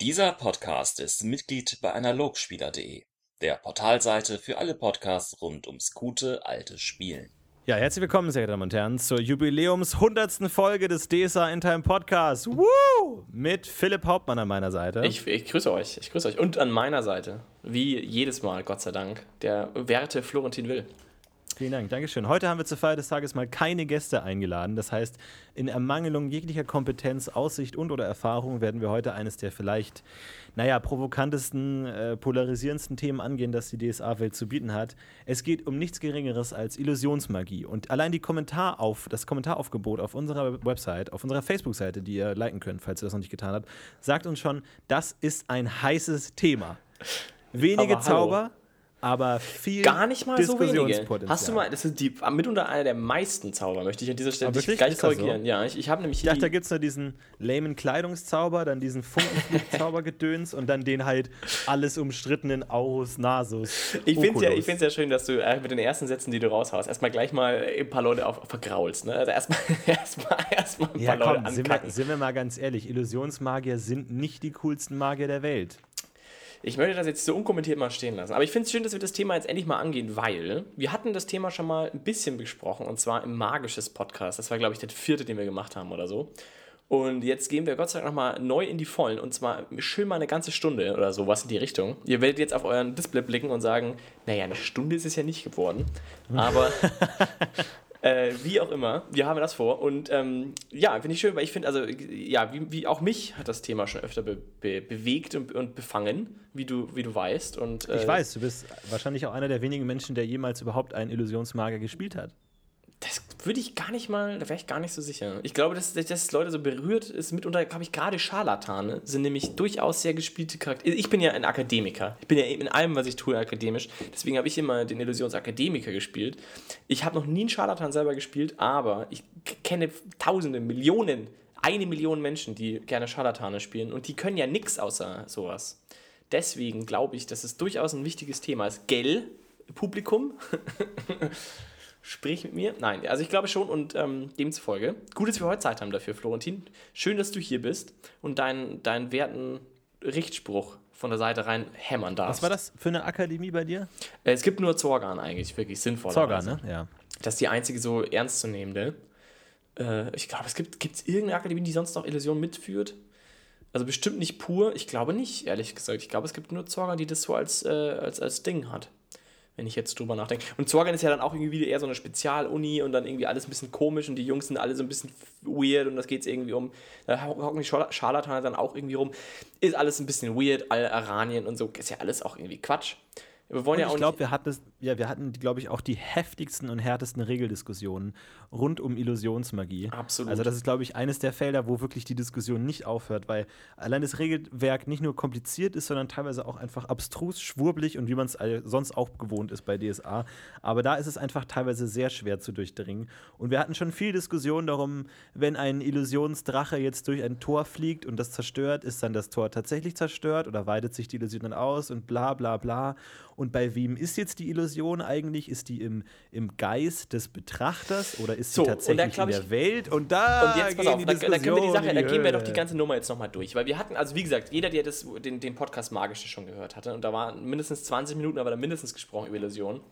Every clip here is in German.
Dieser Podcast ist Mitglied bei Analogspieler.de, der Portalseite für alle Podcasts rund ums gute alte Spielen. Ja, herzlich willkommen, sehr geehrte Damen und Herren, zur Jubiläums 100. Folge des DSA in Time Podcasts. Woo! Mit Philipp Hauptmann an meiner Seite. Ich, ich grüße euch, ich grüße euch. Und an meiner Seite, wie jedes Mal, Gott sei Dank, der werte Florentin Will. Vielen Dank, Dankeschön. Heute haben wir zur Feier des Tages mal keine Gäste eingeladen. Das heißt, in Ermangelung jeglicher Kompetenz, Aussicht und oder Erfahrung werden wir heute eines der vielleicht, naja, provokantesten, äh, polarisierendsten Themen angehen, das die DSA-Welt zu bieten hat. Es geht um nichts Geringeres als Illusionsmagie. Und allein die Kommentarauf, das Kommentaraufgebot auf unserer Website, auf unserer Facebook-Seite, die ihr liken könnt, falls ihr das noch nicht getan habt, sagt uns schon, das ist ein heißes Thema. Wenige Zauber, aber viel Gar nicht mal so wenige. Hast du mal, das ist die, mitunter einer der meisten Zauber, möchte ich an dieser Stelle dich gleich korrigieren. So? Ja, ich, ich habe nämlich Ich dachte, da gibt es nur diesen lamen Kleidungszauber, dann diesen Funkenflugzaubergedöns und dann den halt alles umstrittenen Aurus Nasus. Ich finde es ja, ja schön, dass du äh, mit den ersten Sätzen, die du raushaust, erstmal gleich mal ein paar Leute auf, vergraulst. Ne? Also erstmal erstmal erstmal ein ja, paar komm, Leute sind wir, sind wir mal ganz ehrlich, Illusionsmagier sind nicht die coolsten Magier der Welt. Ich möchte das jetzt so unkommentiert mal stehen lassen. Aber ich finde es schön, dass wir das Thema jetzt endlich mal angehen, weil wir hatten das Thema schon mal ein bisschen besprochen und zwar im Magisches Podcast. Das war, glaube ich, der vierte, den wir gemacht haben oder so. Und jetzt gehen wir Gott sei Dank nochmal neu in die Vollen und zwar schön mal eine ganze Stunde oder sowas in die Richtung. Ihr werdet jetzt auf euren Display blicken und sagen, naja, eine Stunde ist es ja nicht geworden. Aber Äh, wie auch immer, wir haben das vor. Und ähm, ja, finde ich schön, weil ich finde, also ja, wie, wie, auch mich hat das Thema schon öfter be be bewegt und, und, befangen, wie du, wie du weißt. Und, äh, ich weiß, du bist wahrscheinlich auch einer der wenigen Menschen, der jemals überhaupt einen Illusionsmagier gespielt hat. Würde ich gar nicht mal, da wäre ich gar nicht so sicher. Ich glaube, dass das Leute so berührt ist, mitunter, glaube ich, gerade Scharlatane sind nämlich durchaus sehr gespielte Charaktere. Ich bin ja ein Akademiker. Ich bin ja in allem, was ich tue, akademisch. Deswegen habe ich immer den Illusionsakademiker gespielt. Ich habe noch nie einen Scharlatan selber gespielt, aber ich kenne Tausende, Millionen, eine Million Menschen, die gerne Scharlatane spielen und die können ja nichts außer sowas. Deswegen glaube ich, dass es durchaus ein wichtiges Thema ist. Gell, Publikum. Sprich mit mir. Nein, also ich glaube schon und ähm, demzufolge. Gut, dass wir heute Zeit haben dafür, Florentin. Schön, dass du hier bist und deinen dein werten Richtspruch von der Seite rein hämmern darfst. Was war das für eine Akademie bei dir? Äh, es gibt nur Zorgan eigentlich, wirklich sinnvoll. Zorgan, ne? Ja. Das ist die einzige so ernstzunehmende. Äh, ich glaube, es gibt es irgendeine Akademie, die sonst noch Illusion mitführt. Also bestimmt nicht pur. Ich glaube nicht, ehrlich gesagt. Ich glaube, es gibt nur Zorgan, die das so als, äh, als, als Ding hat wenn ich jetzt drüber nachdenke. Und Zorgan ist ja dann auch irgendwie eher so eine Spezialuni und dann irgendwie alles ein bisschen komisch und die Jungs sind alle so ein bisschen weird und das geht es irgendwie um. Da hocken die Scharlatane dann auch irgendwie rum. Ist alles ein bisschen weird, all Aranien und so. Ist ja alles auch irgendwie Quatsch. Wir wollen und ja auch ich glaube, wir hatten, ja, wir hatten, glaube ich, auch die heftigsten und härtesten Regeldiskussionen rund um Illusionsmagie. Absolut. Also das ist, glaube ich, eines der Felder, wo wirklich die Diskussion nicht aufhört, weil allein das Regelwerk nicht nur kompliziert ist, sondern teilweise auch einfach abstrus, schwurblig und wie man es sonst auch gewohnt ist bei DSA. Aber da ist es einfach teilweise sehr schwer zu durchdringen. Und wir hatten schon viel Diskussion darum, wenn ein Illusionsdrache jetzt durch ein Tor fliegt und das zerstört, ist dann das Tor tatsächlich zerstört oder weitet sich die Illusion dann aus und bla bla bla. Und bei wem ist jetzt die Illusion eigentlich? Ist die im, im Geist des Betrachters oder ist sie so, tatsächlich in der Welt? Und da und jetzt pass auf, da, da, können wir die Sache, da gehen wir doch die ganze Nummer jetzt nochmal durch. Weil wir hatten, also wie gesagt, jeder, der das, den, den Podcast Magische schon gehört hatte, und da waren mindestens 20 Minuten, aber da mindestens gesprochen über Illusionen.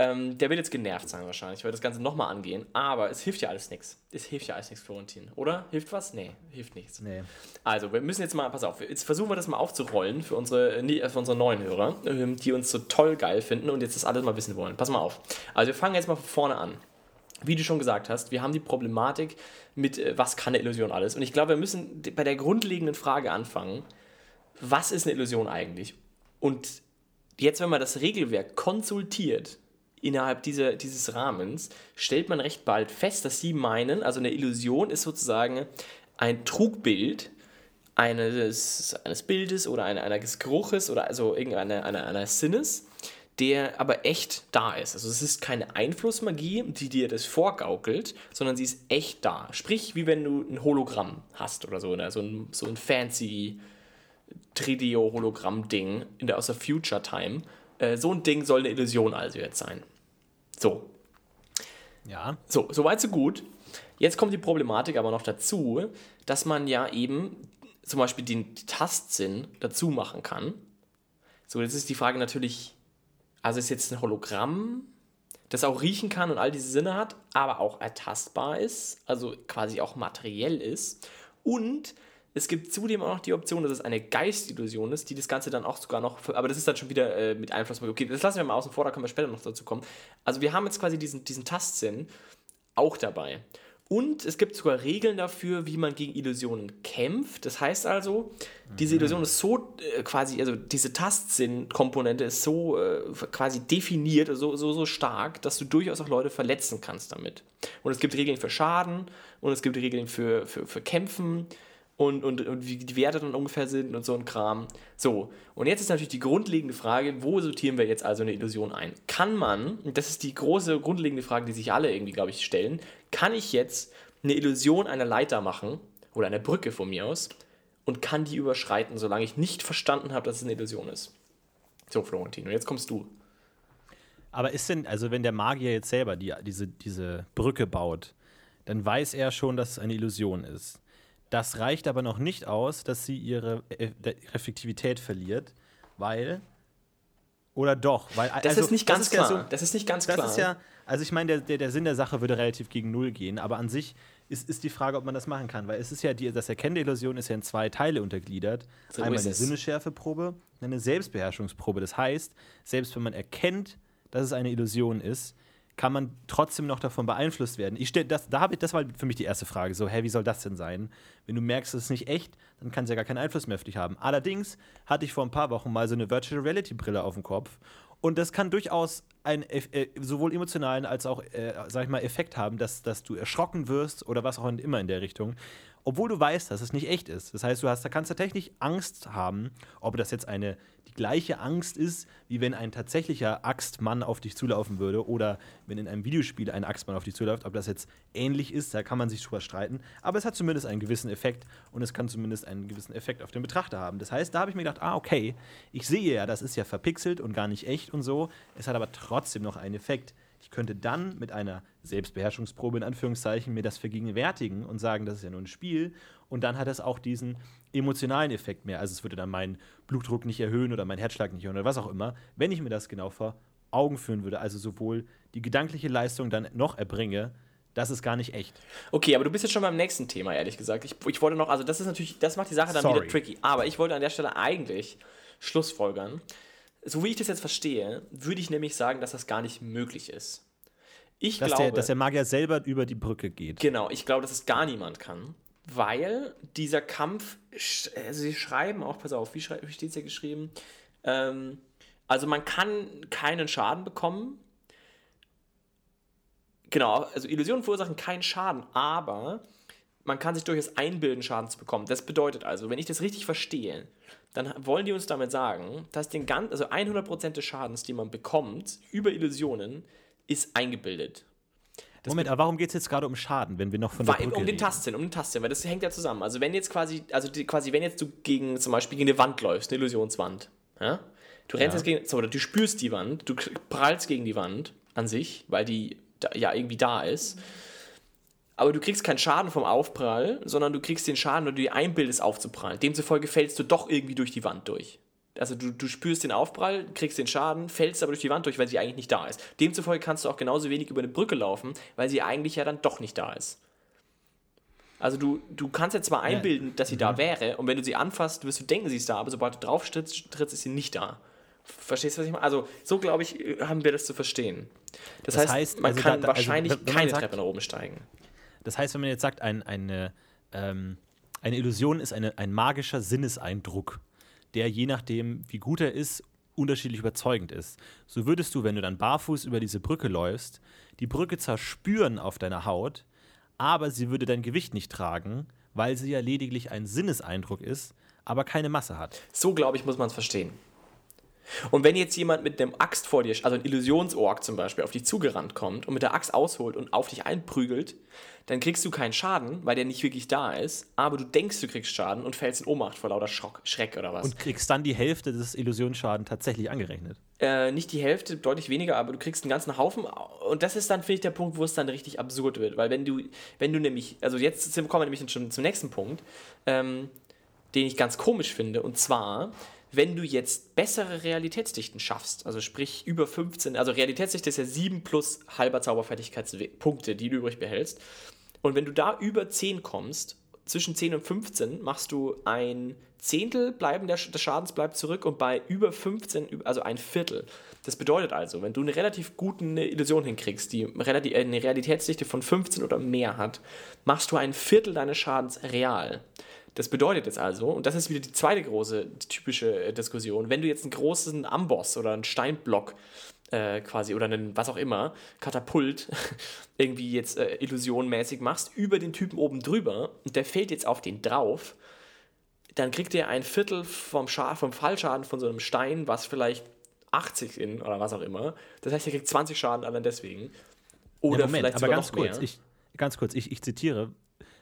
Ähm, der wird jetzt genervt sein wahrscheinlich, weil das Ganze nochmal angehen. Aber es hilft ja alles nichts. Es hilft ja alles nichts, Florentin. Oder? Hilft was? Nee, hilft nichts. Nee. Also, wir müssen jetzt mal, pass auf, jetzt versuchen wir das mal aufzurollen für unsere, äh, für unsere neuen Hörer, ähm, die uns so toll geil finden und jetzt das alles mal wissen wollen. Pass mal auf. Also, wir fangen jetzt mal von vorne an. Wie du schon gesagt hast, wir haben die Problematik mit, äh, was kann eine Illusion alles? Und ich glaube, wir müssen bei der grundlegenden Frage anfangen, was ist eine Illusion eigentlich? Und jetzt, wenn man das Regelwerk konsultiert, innerhalb dieser, dieses Rahmens stellt man recht bald fest, dass sie meinen, also eine Illusion ist sozusagen ein Trugbild eines, eines Bildes oder eine, eines Geruches oder also irgendeiner einer, einer Sinnes, der aber echt da ist. Also es ist keine Einflussmagie, die dir das vorgaukelt, sondern sie ist echt da. Sprich, wie wenn du ein Hologramm hast oder so, oder so ein, so ein fancy Tridio-Hologramm-Ding aus der Future Time äh, so ein Ding soll eine Illusion also jetzt sein. So. Ja. So, soweit so gut. Jetzt kommt die Problematik aber noch dazu, dass man ja eben zum Beispiel den Tastsinn dazu machen kann. So, jetzt ist die Frage natürlich, also ist jetzt ein Hologramm, das auch riechen kann und all diese Sinne hat, aber auch ertastbar ist, also quasi auch materiell ist. Und es gibt zudem auch noch die Option, dass es eine Geistillusion ist, die das Ganze dann auch sogar noch, aber das ist dann schon wieder äh, mit Einfluss. Okay, das lassen wir mal außen vor, da können wir später noch dazu kommen. Also wir haben jetzt quasi diesen, diesen Tastsinn auch dabei. Und es gibt sogar Regeln dafür, wie man gegen Illusionen kämpft. Das heißt also, diese Mhm. Illusion ist so äh, quasi, also diese Tastsinn-Komponente ist so äh, quasi definiert, so, so, so stark, dass du durchaus auch Leute verletzen kannst damit. Und es gibt Regeln für Schaden und es gibt Regeln für, für, für Kämpfen und, und, und wie die Werte dann ungefähr sind und so ein Kram. So, und jetzt ist natürlich die grundlegende Frage, wo sortieren wir jetzt also eine Illusion ein? Kann man, und das ist die große grundlegende Frage, die sich alle irgendwie, glaube ich, stellen, kann ich jetzt eine Illusion einer Leiter machen oder einer Brücke von mir aus und kann die überschreiten, solange ich nicht verstanden habe, dass es eine Illusion ist? So, Florentin, und jetzt kommst du. Aber ist denn, also wenn der Magier jetzt selber die, diese, diese Brücke baut, dann weiß er schon, dass es eine Illusion ist. Das reicht aber noch nicht aus, dass sie ihre Eff- Effektivität verliert, weil. Oder doch, weil. Das ist nicht ganz ja klar. das ist nicht ganz das klar. ist ja, also ich meine, der, der, der Sinn der Sache würde relativ gegen Null gehen, aber an sich ist, ist die Frage, ob man das machen kann, weil es ist ja, die, das Erkennen der Illusion ist ja in zwei Teile untergliedert. So Einmal ist eine es. Sinneschärfeprobe, eine Selbstbeherrschungsprobe. Das heißt, selbst wenn man erkennt, dass es eine Illusion ist, kann man trotzdem noch davon beeinflusst werden. Ich das, da ich, das war für mich die erste Frage. So, hä, wie soll das denn sein? Wenn du merkst, es ist nicht echt, dann kann es ja gar keinen Einfluss mehr auf dich haben. Allerdings hatte ich vor ein paar Wochen mal so eine Virtual Reality Brille auf dem Kopf. Und das kann durchaus einen eff- äh, sowohl emotionalen als auch, äh, sag ich mal, Effekt haben, dass, dass du erschrocken wirst oder was auch immer in der Richtung. Obwohl du weißt, dass es nicht echt ist. Das heißt, du hast, da kannst tatsächlich Angst haben, ob das jetzt eine die gleiche Angst ist, wie wenn ein tatsächlicher Axtmann auf dich zulaufen würde oder wenn in einem Videospiel ein Axtmann auf dich zuläuft, ob das jetzt ähnlich ist, da kann man sich drüber streiten. Aber es hat zumindest einen gewissen Effekt und es kann zumindest einen gewissen Effekt auf den Betrachter haben. Das heißt, da habe ich mir gedacht, ah, okay, ich sehe ja, das ist ja verpixelt und gar nicht echt und so. Es hat aber trotzdem noch einen Effekt. Ich könnte dann mit einer Selbstbeherrschungsprobe in Anführungszeichen mir das vergegenwärtigen und sagen, das ist ja nur ein Spiel. Und dann hat es auch diesen emotionalen Effekt mehr. Also es würde dann meinen Blutdruck nicht erhöhen oder meinen Herzschlag nicht erhöhen oder was auch immer, wenn ich mir das genau vor Augen führen würde. Also sowohl die gedankliche Leistung dann noch erbringe, das ist gar nicht echt. Okay, aber du bist jetzt schon beim nächsten Thema, ehrlich gesagt. Ich, ich wollte noch, also das ist natürlich, das macht die Sache dann Sorry. wieder tricky. Aber ich wollte an der Stelle eigentlich Schlussfolgern. So wie ich das jetzt verstehe, würde ich nämlich sagen, dass das gar nicht möglich ist. Ich Dass, glaube, der, dass der Magier selber über die Brücke geht. genau, ich glaube, dass es gar niemand kann, weil dieser Kampf, also sie schreiben auch, pass auf, wie, wie steht es hier geschrieben? Ähm, also man kann keinen Schaden bekommen. Genau, also Illusionen verursachen keinen Schaden, aber man kann sich durchaus einbilden, Schaden zu bekommen. Das bedeutet also, wenn ich das richtig verstehe, dann wollen die uns damit sagen, dass den ganz, also 100% des Schadens, den man bekommt über Illusionen, ist eingebildet. Moment, aber warum geht es jetzt gerade um Schaden, wenn wir noch von der Brücke um den? Tastsinn, um den Tastsinn, weil das hängt ja zusammen. Also wenn jetzt quasi, also die, quasi, wenn jetzt du gegen zum Beispiel gegen eine Wand läufst, eine Illusionswand, ja? Du rennst Ja. jetzt gegen, oder du spürst die Wand, du prallst gegen die Wand an sich, weil die da, ja irgendwie da ist. Aber du kriegst keinen Schaden vom Aufprall, sondern du kriegst den Schaden, wenn du dir einbildest, aufzuprallen. Demzufolge fällst du doch irgendwie durch die Wand durch. Also du, du spürst den Aufprall, kriegst den Schaden, fällst aber durch die Wand durch, weil sie eigentlich nicht da ist. Demzufolge kannst du auch genauso wenig über eine Brücke laufen, weil sie eigentlich ja dann doch nicht da ist. Also du, du kannst jetzt zwar einbilden, dass sie da wäre, und wenn du sie anfasst, wirst du denken, sie ist da, aber sobald du drauf trittst, trittst ist sie nicht da. Verstehst du, was ich meine? Also so, glaube ich, haben wir das zu verstehen. Das, Das heißt, heißt, man also kann da- also wahrscheinlich man keine sagt- Treppe nach oben steigen. Das heißt, wenn man jetzt sagt, ein, eine, ähm, eine Illusion ist eine, ein magischer Sinneseindruck, der je nachdem, wie gut er ist, unterschiedlich überzeugend ist. So würdest du, wenn du dann barfuß über diese Brücke läufst, die Brücke zwar spüren auf deiner Haut, aber sie würde dein Gewicht nicht tragen, weil sie ja lediglich ein Sinneseindruck ist, aber keine Masse hat. So, glaube ich, muss man es verstehen. Und wenn jetzt jemand mit einem Axt vor dir, also ein Illusionsorg zum Beispiel, auf dich zugerannt kommt und mit der Axt ausholt und auf dich einprügelt, dann kriegst du keinen Schaden, weil der nicht wirklich da ist, aber du denkst, du kriegst Schaden und fällst in Ohnmacht vor lauter Schrock, Schreck oder was. Und kriegst dann die Hälfte des Illusionsschaden tatsächlich angerechnet. äh, nicht die Hälfte, deutlich weniger, aber du kriegst einen ganzen Haufen. Und das ist dann, finde ich, der Punkt, wo es dann richtig absurd wird. Weil wenn du, wenn du nämlich, also jetzt kommen wir nämlich schon zum nächsten Punkt. Ähm, den ich ganz komisch finde. Und zwar, wenn du jetzt bessere Realitätsdichten schaffst, also sprich über 15, also Realitätsdichte ist ja 7 plus halber Zauberfertigkeitspunkte, die du übrig behältst. Und wenn du da über 10 kommst, zwischen 10 und 15, machst du ein Zehntel bleiben der, des Schadens bleibt zurück und bei über 15, also ein Viertel. Das bedeutet also, wenn du eine relativ gute Illusion hinkriegst, die eine Realitätsdichte von 15 oder mehr hat, machst du ein Viertel deines Schadens real. Das bedeutet jetzt also, und das ist wieder die zweite große typische äh, Diskussion, wenn du jetzt einen großen Amboss oder einen Steinblock äh, quasi oder einen, was auch immer, Katapult irgendwie jetzt äh, illusionmäßig machst, über den Typen oben drüber und der fällt jetzt auf den drauf, dann kriegt er ein Viertel vom, Scha vom Fallschaden von so einem Stein, was vielleicht 80 in oder was auch immer. Das heißt, er kriegt 20 Schaden allein deswegen. Oder ja, Moment, vielleicht aber ganz kurz, ich, ganz kurz, ich, ich zitiere.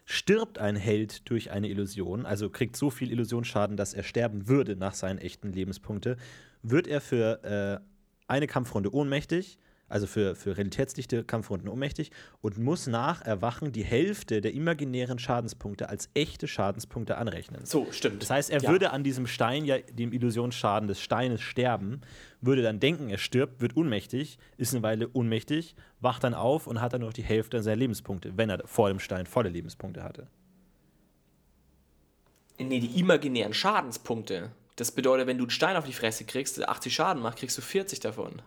Stirbt ein Held durch eine Illusion, also kriegt so viel Illusionsschaden, dass er sterben würde nach seinen echten Lebenspunkte, wird er für äh, eine Kampfrunde ohnmächtig, also für, für realitätsdichte Kampfrunden ohnmächtig und muss nach Erwachen die Hälfte der imaginären Schadenspunkte als echte Schadenspunkte anrechnen. So, stimmt. Das heißt, er Ja. würde an diesem Stein ja dem Illusionsschaden des Steines sterben, würde dann denken, er stirbt, wird ohnmächtig, ist eine Weile ohnmächtig, wacht dann auf und hat dann noch die Hälfte seiner Lebenspunkte, wenn er vor dem Stein volle Lebenspunkte hatte. Nee, die imaginären Schadenspunkte. Das bedeutet, wenn du einen Stein auf die Fresse kriegst, der 80 Schaden macht, kriegst du 40 davon.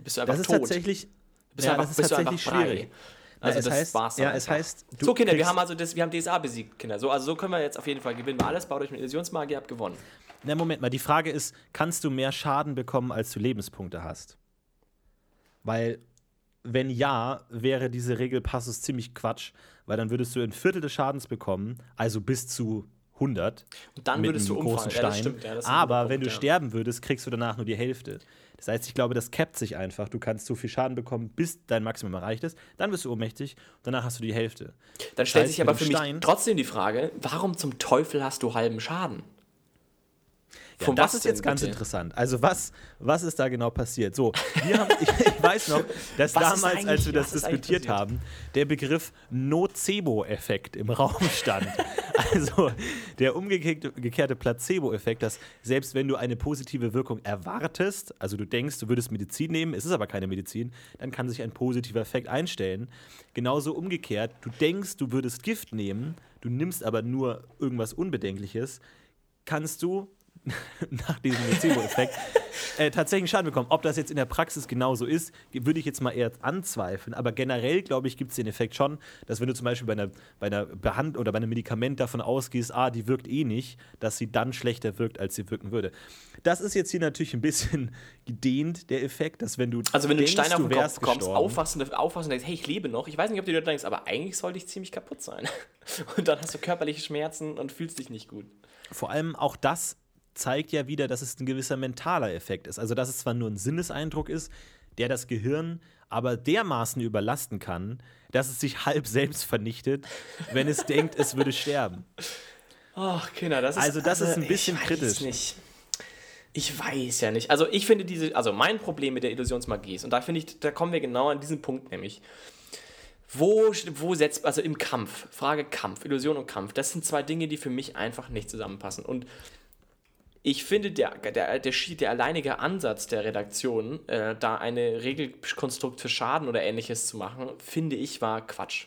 Da bist du einfach Das ist tot. tatsächlich, bist ja, einfach, das ist du tatsächlich schwierig. Also es das heißt- war's dann ja, es einfach. heißt, du so Kinder, wir haben also das, wir haben DSA besiegt, Kinder. So, also so können wir jetzt auf jeden Fall gewinnen. Wir alles, baut euch mit Illusionsmagie, habt gewonnen. Na, Moment mal, die Frage ist, kannst du mehr Schaden bekommen, als du Lebenspunkte hast? Weil, wenn ja, wäre diese Regelpassus ziemlich Quatsch, weil dann würdest du ein Viertel des Schadens bekommen, also bis zu 100 Und dann mit würdest du umfallen. großen Ja, Stein. stimmt, ja, ist ein Aber guter wenn du Punkt, ja. sterben würdest, kriegst du danach nur die Hälfte. Das heißt, ich glaube, das cappt sich einfach. Du kannst so viel Schaden bekommen, bis dein Maximum erreicht ist. Dann wirst du ohnmächtig und danach hast du die Hälfte. Dann stellt heißt, sich aber für mich Stein- trotzdem die Frage, warum zum Teufel hast du halben Schaden? Ja, Von das ist jetzt ganz bitte? interessant. Also was, was ist da genau passiert? So, wir haben, ich, ich weiß noch, dass Was damals, als wir das diskutiert haben, der Begriff Nocebo-Effekt im Raum stand. also der umgekehrte gekehrte Placebo-Effekt, dass selbst wenn du eine positive Wirkung erwartest, also du denkst, du würdest Medizin nehmen, es ist aber keine Medizin, dann kann sich ein positiver Effekt einstellen. Genauso umgekehrt, du denkst, du würdest Gift nehmen, du nimmst aber nur irgendwas Unbedenkliches, kannst du nach diesem Nocebo-Effekt äh, tatsächlich Schaden bekommen. Ob das jetzt in der Praxis genauso ist, würde ich jetzt mal eher anzweifeln. Aber generell, glaube ich, gibt es den Effekt schon, dass wenn du zum Beispiel bei einer, bei einer Behandlung oder bei einem Medikament davon ausgehst, ah, die wirkt eh nicht, dass sie dann schlechter wirkt, als sie wirken würde. Das ist jetzt hier natürlich ein bisschen gedehnt, der Effekt, dass wenn du Also wenn du einen denkst, Stein auf den Kopf bekommst, aufwachst und denkst, hey, ich lebe noch. Ich weiß nicht, ob du dir denkst, aber eigentlich sollte ich ziemlich kaputt sein. Und dann hast du körperliche Schmerzen und fühlst dich nicht gut. vor allem auch das zeigt ja wieder, dass es ein gewisser mentaler Effekt ist. Also, dass es zwar nur ein Sinneseindruck ist, der das Gehirn aber dermaßen überlasten kann, dass es sich halb selbst vernichtet, wenn es denkt, es würde sterben. Ach, Kinder, das ist. Also, das ist ein bisschen ich weiß kritisch. Nicht. Ich weiß ja nicht. Also, ich finde diese. Also, mein Problem mit der Illusionsmagie ist, und da finde ich, da kommen wir genau an diesen Punkt nämlich. Wo, wo setzt, also im Kampf, Frage Kampf, Illusion und Kampf, das sind zwei Dinge, die für mich einfach nicht zusammenpassen. Und ich finde, der, der, der, der alleinige Ansatz der Redaktion, äh, da eine Regelkonstrukt für Schaden oder ähnliches zu machen, finde ich, war Quatsch.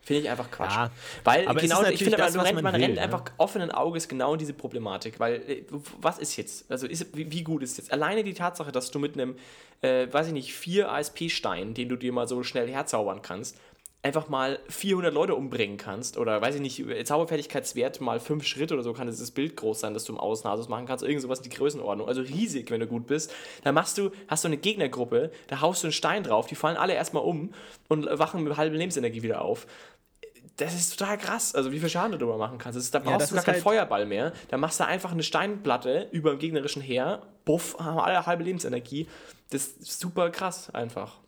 Finde ich einfach Quatsch. Ja, weil genau, ich finde, das, man, rennt, man will, rennt ne? einfach offenen Auges genau in diese Problematik. Weil, äh, was ist jetzt? Also, ist, wie, wie gut ist jetzt? Alleine die Tatsache, dass du mit einem, äh, weiß ich nicht, vier ASP-Stein, den du dir mal so schnell herzaubern kannst, einfach mal 400 Leute umbringen kannst oder weiß ich nicht, Zauberfertigkeitswert mal fünf Schritte oder so kann dieses Bild groß sein, dass du im Außenhasus machen kannst, irgend sowas in die Größenordnung, also riesig, wenn du gut bist. Dann machst du, hast du eine Gegnergruppe, da haust du einen Stein drauf, die fallen alle erstmal um und wachen mit halber Lebensenergie wieder auf. Das ist total krass, also wie viel Schaden du darüber machen kannst. Das ist, da brauchst das du gar keinen halt- Feuerball mehr. Da machst du einfach eine Steinplatte über dem gegnerischen Heer, buff, haben alle halbe Lebensenergie. Das ist super krass einfach.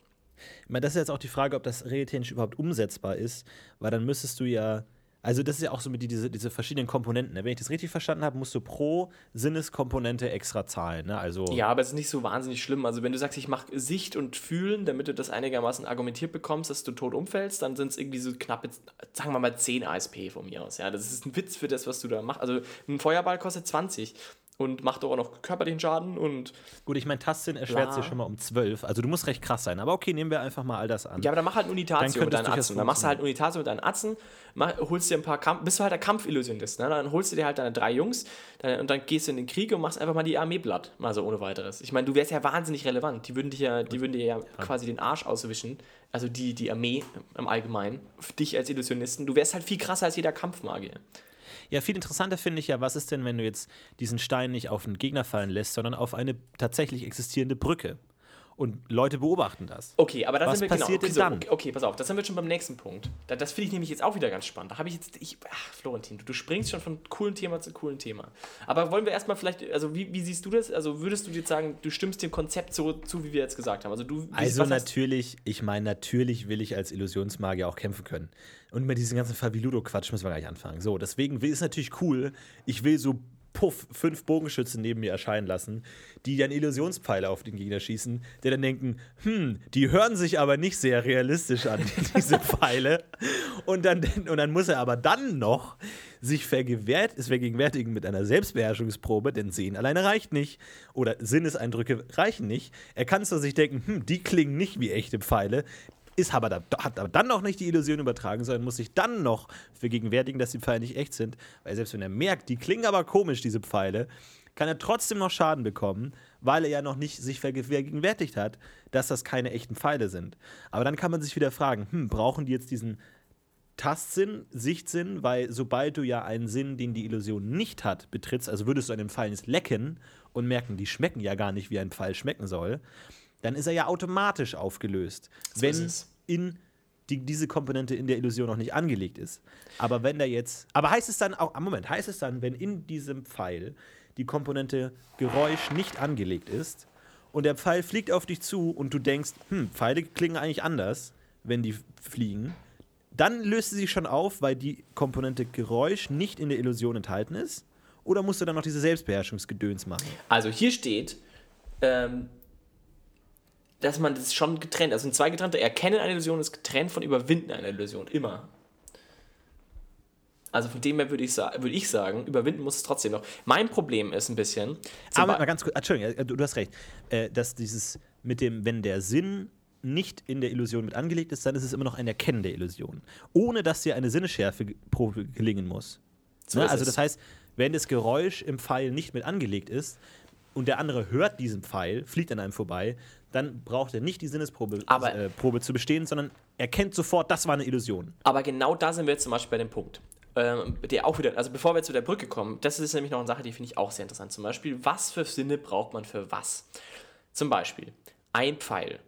Meine, das ist jetzt auch die Frage, ob das regeltechnisch überhaupt umsetzbar ist, weil dann müsstest du ja Also, das ist ja auch so mit die- diese, diese verschiedenen Komponenten. Ne? Wenn ich das richtig verstanden habe, musst du pro Sinneskomponente extra zahlen. Ne? Also, Ja, aber es ist nicht so wahnsinnig schlimm. Also, wenn du sagst, ich mache Sicht und Fühlen, damit du das einigermaßen argumentiert bekommst, dass du tot umfällst, dann sind es irgendwie so knapp, jetzt, sagen wir mal 10 ASP von mir aus. Ja, das ist ein Witz für das, was du da machst. Also, ein Feuerball kostet 20 und macht auch noch körperlichen Schaden und gut, ich meine, Tastsinn erschwert sich schon mal um 12. Also, du musst recht krass sein. Aber okay, nehmen wir einfach mal all das an. Ja, aber dann mach halt Unitatio mit deinen Atzen. Dann machst du halt ein Unitatio mit deinen Atzen, mach, holst dir ein paar Kampf, bist du halt der Kampfillusionist, ne? Dann holst du dir halt deine drei Jungs dann, und dann gehst du in den Krieg und machst einfach mal die Armee platt. Also ohne weiteres. Ich meine, du wärst ja wahnsinnig relevant. Die würden, dich ja, die würden dir ja quasi den Arsch auswischen. Also die, die Armee im Allgemeinen. Für dich als Illusionisten. Du wärst halt viel krasser als jeder Kampfmagier. Ja, viel interessanter finde ich ja, was ist denn, wenn du jetzt diesen Stein nicht auf einen Gegner fallen lässt, sondern auf eine tatsächlich existierende Brücke? Und Leute beobachten das. Okay, aber da Was sind wir passiert genau. Okay, denn so, dann? okay, okay, pass auf, das sind wir schon beim nächsten Punkt. Da, das finde ich nämlich jetzt auch wieder ganz spannend. Da habe ich jetzt, ich, ach, Florentin, du, du springst schon von coolen Thema zu coolen Thema. Aber wollen wir erstmal vielleicht, also wie, wie siehst du das? Also würdest du jetzt sagen, du stimmst dem Konzept so zu, wie wir jetzt gesagt haben? Also du, Also natürlich, ich meine, natürlich will ich als Illusionsmagier auch kämpfen können. Und mit diesem ganzen Faviludo-Quatsch müssen wir gleich anfangen. So, deswegen ist natürlich cool, ich will so puff, fünf Bogenschützen neben mir erscheinen lassen, die dann Illusionspfeile auf den Gegner schießen, die dann denken, hm, die hören sich aber nicht sehr realistisch an, diese Pfeile. Und dann, und dann muss er aber dann noch sich vergegenwärtigen mit einer Selbstbeherrschungsprobe, denn Sehen alleine reicht nicht. Oder Sinneseindrücke reichen nicht. Er kann zwar sich denken, hm, die klingen nicht wie echte Pfeile, ist aber da, hat aber dann noch nicht die Illusion übertragen, sondern muss sich dann noch vergegenwärtigen, dass die Pfeile nicht echt sind. Weil selbst wenn er merkt, die klingen aber komisch, diese Pfeile, kann er trotzdem noch Schaden bekommen, weil er ja noch nicht sich vergegenwärtigt hat, dass das keine echten Pfeile sind. Aber dann kann man sich wieder fragen, hm, brauchen die jetzt diesen Tastsinn, Sichtsinn, weil sobald du ja einen Sinn, den die Illusion nicht hat, betrittst, also würdest du einen Pfeil jetzt lecken und merken, die schmecken ja gar nicht, wie ein Pfeil schmecken soll, dann ist er ja automatisch aufgelöst, So wenn in die, diese Komponente in der Illusion noch nicht angelegt ist. Aber wenn da jetzt, aber heißt es dann auch, ah, Moment, heißt es dann, wenn in diesem Pfeil die Komponente Geräusch nicht angelegt ist und der Pfeil fliegt auf dich zu und du denkst, hm, Pfeile klingen eigentlich anders, wenn die fliegen, dann löst sie sich schon auf, weil die Komponente Geräusch nicht in der Illusion enthalten ist? Oder musst du dann noch diese Selbstbeherrschungsgedöns machen? Also hier steht, ähm, dass man das schon getrennt, also sind zwei getrennte, Erkennen einer Illusion ist getrennt von Überwinden einer Illusion, immer. Also von dem her würde ich, sa würde ich sagen, überwinden muss es trotzdem noch. Mein Problem ist ein bisschen, Aber Be- mal ganz kurz, Entschuldigung, du, hast recht, äh, dass dieses mit dem, wenn der Sinn nicht in der Illusion mit angelegt ist, dann ist es immer noch ein Erkennen der Illusion. Ohne dass dir eine Sinneschärfe gelingen muss. So ne? Also das heißt, wenn das Geräusch im Pfeil nicht mit angelegt ist und der andere hört diesen Pfeil, fliegt an einem vorbei, dann braucht er nicht die Sinnesprobe äh, Probe zu bestehen, sondern erkennt sofort, das war eine Illusion. Aber genau da sind wir jetzt zum Beispiel bei dem Punkt. Ähm, der auch wieder, also bevor wir zu der Brücke kommen, das ist nämlich noch eine Sache, die finde ich auch sehr interessant. Zum Beispiel, was für Sinne braucht man für was? Zum Beispiel, ein Pfeil.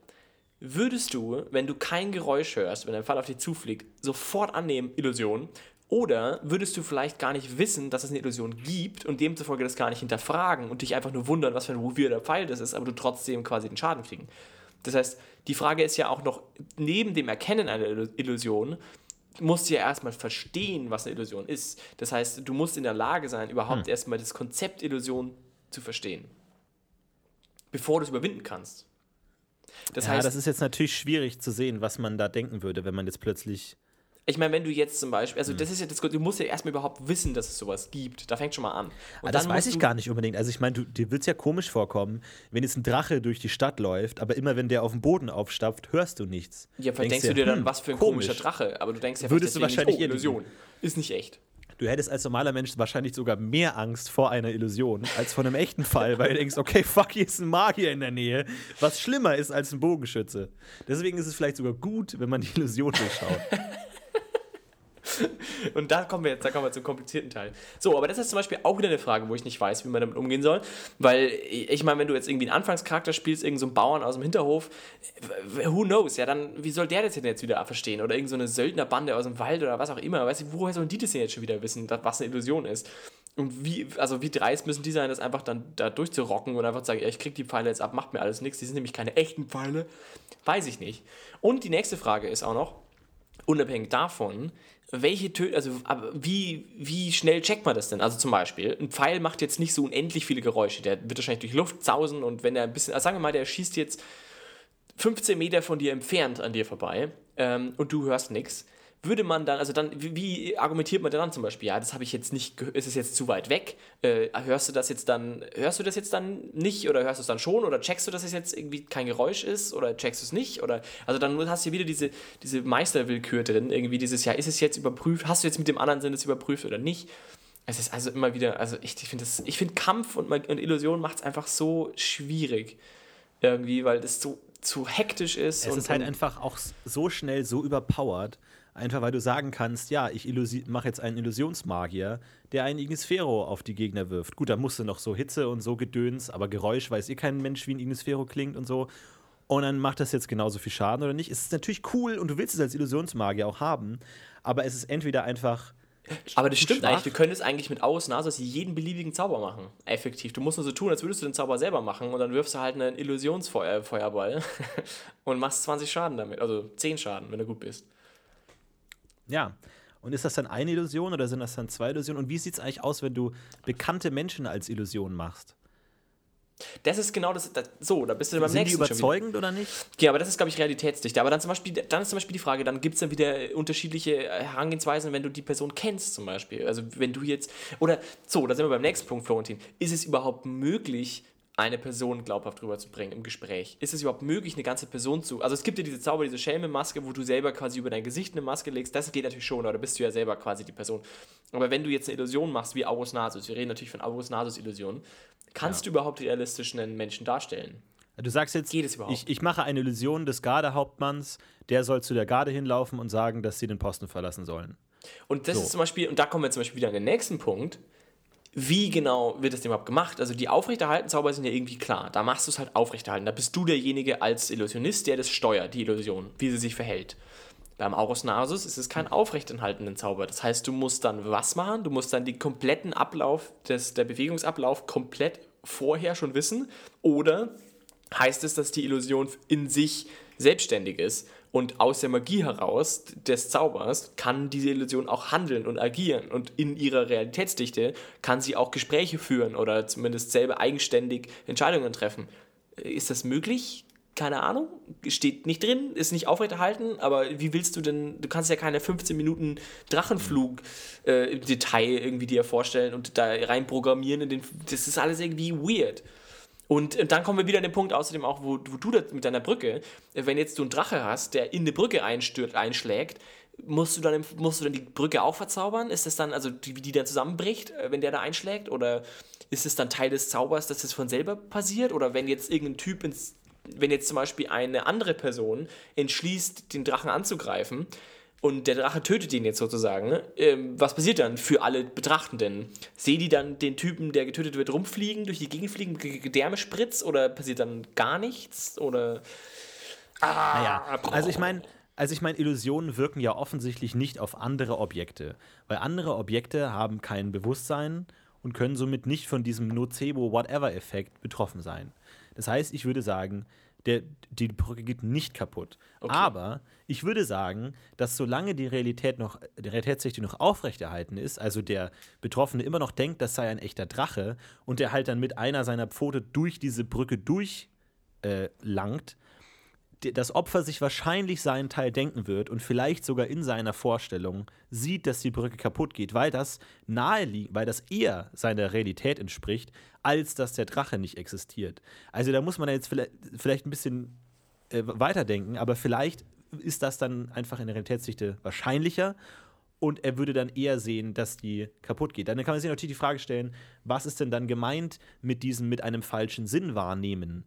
Würdest du, wenn du kein Geräusch hörst, wenn ein Pfeil auf dich zufliegt, sofort annehmen, Illusion? Oder würdest du vielleicht gar nicht wissen, dass es eine Illusion gibt und demzufolge das gar nicht hinterfragen und dich einfach nur wundern, was für ein weirder Pfeil das ist, aber du trotzdem quasi den Schaden kriegen? Das heißt, die Frage ist ja auch noch, neben dem Erkennen einer Illu- Illusion, musst du ja erstmal verstehen, was eine Illusion ist. Das heißt, du musst in der Lage sein, überhaupt erstmal das Konzept Illusion zu verstehen. Bevor du es überwinden kannst. Das ja, heißt, das ist jetzt natürlich schwierig zu sehen, was man da denken würde, wenn man jetzt plötzlich ich meine, wenn du jetzt zum Beispiel, also das ist ja das, du musst ja erstmal überhaupt wissen, dass es sowas gibt. Da fängt schon mal an. Und Ah, das weiß ich gar nicht unbedingt. Also ich meine, du- dir wird es ja komisch vorkommen, wenn jetzt ein Drache durch die Stadt läuft, aber immer wenn der auf dem Boden aufstapft, hörst du nichts. Ja, vielleicht denkst du dir dann, hm, was für ein komisch. komischer Drache. Aber du denkst ja Würdest du wahrscheinlich nicht, oh, Illusion. Ist nicht echt. Du hättest als normaler Mensch wahrscheinlich sogar mehr Angst vor einer Illusion als vor einem echten Fall, weil du denkst, okay, fuck, hier ist ein Magier in der Nähe, was schlimmer ist als ein Bogenschütze. Deswegen ist es vielleicht sogar gut, wenn man die Illusion durchschaut. Und da kommen wir jetzt, da kommen wir zum komplizierten Teil. So, aber das ist zum Beispiel auch wieder eine Frage, wo ich nicht weiß, wie man damit umgehen soll. Weil, ich meine, wenn du jetzt irgendwie einen Anfangscharakter spielst, irgendeinen so Bauern aus dem Hinterhof, who knows, ja, dann, wie soll der das denn jetzt wieder verstehen? Oder irgendeine so Söldnerbande aus dem Wald oder was auch immer. Weißt du, woher sollen die das denn jetzt schon wieder wissen, was eine Illusion ist? Und wie, also wie dreist müssen die sein, das einfach dann da durchzurocken und einfach zu sagen, ja, ich krieg die Pfeile jetzt ab, macht mir alles nichts, die sind nämlich keine echten Pfeile. Weiß ich nicht. Und die nächste Frage ist auch noch, unabhängig davon, welche Töne, also wie, wie schnell checkt man das denn? Also zum Beispiel, ein Pfeil macht jetzt nicht so unendlich viele Geräusche. Der wird wahrscheinlich durch Luft sausen und wenn er ein bisschen, also sagen wir mal, der schießt jetzt 15 Meter von dir entfernt an dir vorbei ähm, und du hörst nichts, würde man dann, also dann, wie, argumentiert man dann zum Beispiel, ja, das habe ich jetzt nicht, ist es jetzt zu weit weg? Äh, hörst du das jetzt dann, hörst du das jetzt dann nicht oder hörst du es dann schon oder checkst du, dass es jetzt irgendwie kein Geräusch ist oder checkst du es nicht? Oder also dann hast du wieder diese, diese Meisterwillkür drin, irgendwie dieses, ja, ist es jetzt überprüft, hast du jetzt mit dem anderen Sinn es überprüft oder nicht? Es ist also immer wieder, also ich, ich finde ich finde Kampf und, und Illusion macht es einfach so schwierig. Irgendwie, weil das so, zu hektisch ist. Es und, ist halt einfach auch so schnell so überpowered, einfach weil du sagen kannst, ja, ich mache jetzt einen Illusionsmagier, der einen Ignisphero auf die Gegner wirft. Gut, da musst du noch so Hitze und so Gedöns, aber Geräusch weiß eh kein Mensch, wie ein Ignisphero klingt und so. Und dann macht das jetzt genauso viel Schaden oder nicht. Es ist natürlich cool und du willst es als Illusionsmagier auch haben, aber es ist entweder einfach aber das stimmt schwach. eigentlich. Du könntest eigentlich mit Aus Nasus jeden beliebigen Zauber machen. Effektiv. Du musst nur so tun, als würdest du den Zauber selber machen und dann wirfst du halt einen Illusionsfeuerball und machst 20 Schaden damit. Also 10 Schaden, wenn du gut bist. Ja. Und ist das dann eine Illusion oder sind das dann zwei Illusionen? Und wie sieht es eigentlich aus, wenn du bekannte Menschen als Illusion machst? Das ist genau das, das so, da bist du dann beim Sind die nächsten wieder. überzeugend oder nicht? Ja, aber das ist, glaube ich, realitätsdicht. Aber dann zum Beispiel, dann ist zum Beispiel die Frage, dann gibt es dann wieder unterschiedliche äh, Herangehensweisen, wenn du die Person kennst, zum Beispiel. Also wenn du jetzt, oder so, da sind wir beim nächsten Punkt, Florentin. Ist es überhaupt möglich, eine Person glaubhaft rüberzubringen im Gespräch? Ist es überhaupt möglich, eine ganze Person zu. Also es gibt ja diese Zauber, diese Schelme-Maske, wo du selber quasi über dein Gesicht eine Maske legst. Das geht natürlich schon, da bist du ja selber quasi die Person. Aber wenn du jetzt eine Illusion machst, wie Aurus Nasus, wir reden natürlich von Aurus Nasus-Illusionen, kannst du überhaupt realistisch einen Menschen darstellen? Du sagst jetzt, Geht es überhaupt? ich, ich mache eine Illusion des Gardehauptmanns, der soll zu der Garde hinlaufen und sagen, dass sie den Posten verlassen sollen. Und das So. ist zum Beispiel, und da kommen wir zum Beispiel wieder an den nächsten Punkt. Wie genau wird das denn überhaupt gemacht? Also die Aufrechterhalten-Zauber sind ja irgendwie klar. Da machst du es halt aufrechterhalten. Da bist du derjenige als Illusionist, der das steuert, die Illusion, wie sie sich verhält. Beim Aurus Nasus ist es kein aufrechterhaltenden Zauber. Das heißt, du musst dann was machen? Du musst dann den kompletten Ablauf, des, der Bewegungsablauf komplett vorher schon wissen. Oder heißt es, dass die Illusion in sich selbstständig ist und aus der Magie heraus des Zaubers kann diese Illusion auch handeln und agieren und in ihrer Realitätsdichte kann sie auch Gespräche führen oder zumindest selber eigenständig Entscheidungen treffen. Ist das möglich? Keine Ahnung, steht nicht drin, ist nicht aufrechterhalten, aber wie willst du denn, du kannst ja keine 15 Minuten Drachenflug äh, im Detail irgendwie dir vorstellen und da rein programmieren, in den, das ist alles irgendwie weird. Und, und dann kommen wir wieder an den Punkt, außerdem auch, wo, wo du das mit deiner Brücke, äh, wenn jetzt du einen Drache hast, der in eine Brücke einstürzt, einschlägt, musst du, dann, musst du dann die Brücke auch verzaubern? Ist das dann, also wie die dann zusammenbricht, äh, wenn der da einschlägt? Oder ist es dann Teil des Zaubers, dass das von selber passiert? Oder wenn jetzt irgendein Typ ins, wenn jetzt zum Beispiel eine andere Person entschließt, den Drachen anzugreifen, und der Drache tötet ihn jetzt sozusagen. Ne? Ähm, was passiert dann für alle Betrachtenden? Sehen die dann den Typen, der getötet wird, rumfliegen, durch die Gegend fliegen, G- Gedärmespritz oder passiert dann gar nichts? Oder. Naja, also ich meine, also ich meine, Illusionen wirken ja offensichtlich nicht auf andere Objekte, weil andere Objekte haben kein Bewusstsein und können somit nicht von diesem Nocebo-Whatever-Effekt betroffen sein. Das heißt, ich würde sagen, der, die Brücke geht nicht kaputt. Aber ich würde sagen, dass solange die Realität noch, die Realitätssicht noch aufrechterhalten ist, also der Betroffene immer noch denkt, das sei ein echter Drache und der halt dann mit einer seiner Pfote durch diese Brücke durch äh, das Opfer sich wahrscheinlich seinen Teil denken wird und vielleicht sogar in seiner Vorstellung sieht, dass die Brücke kaputt geht, weil das nahe liegt, weil das eher seiner Realität entspricht, als dass der Drache nicht existiert. Also da muss man jetzt vielleicht, vielleicht ein bisschen äh, weiterdenken, aber vielleicht ist das dann einfach in der Realitätsdichte wahrscheinlicher und er würde dann eher sehen, dass die kaputt geht. Dann kann man sich natürlich die Frage stellen, was ist denn dann gemeint mit diesem mit einem falschen Sinn wahrnehmen?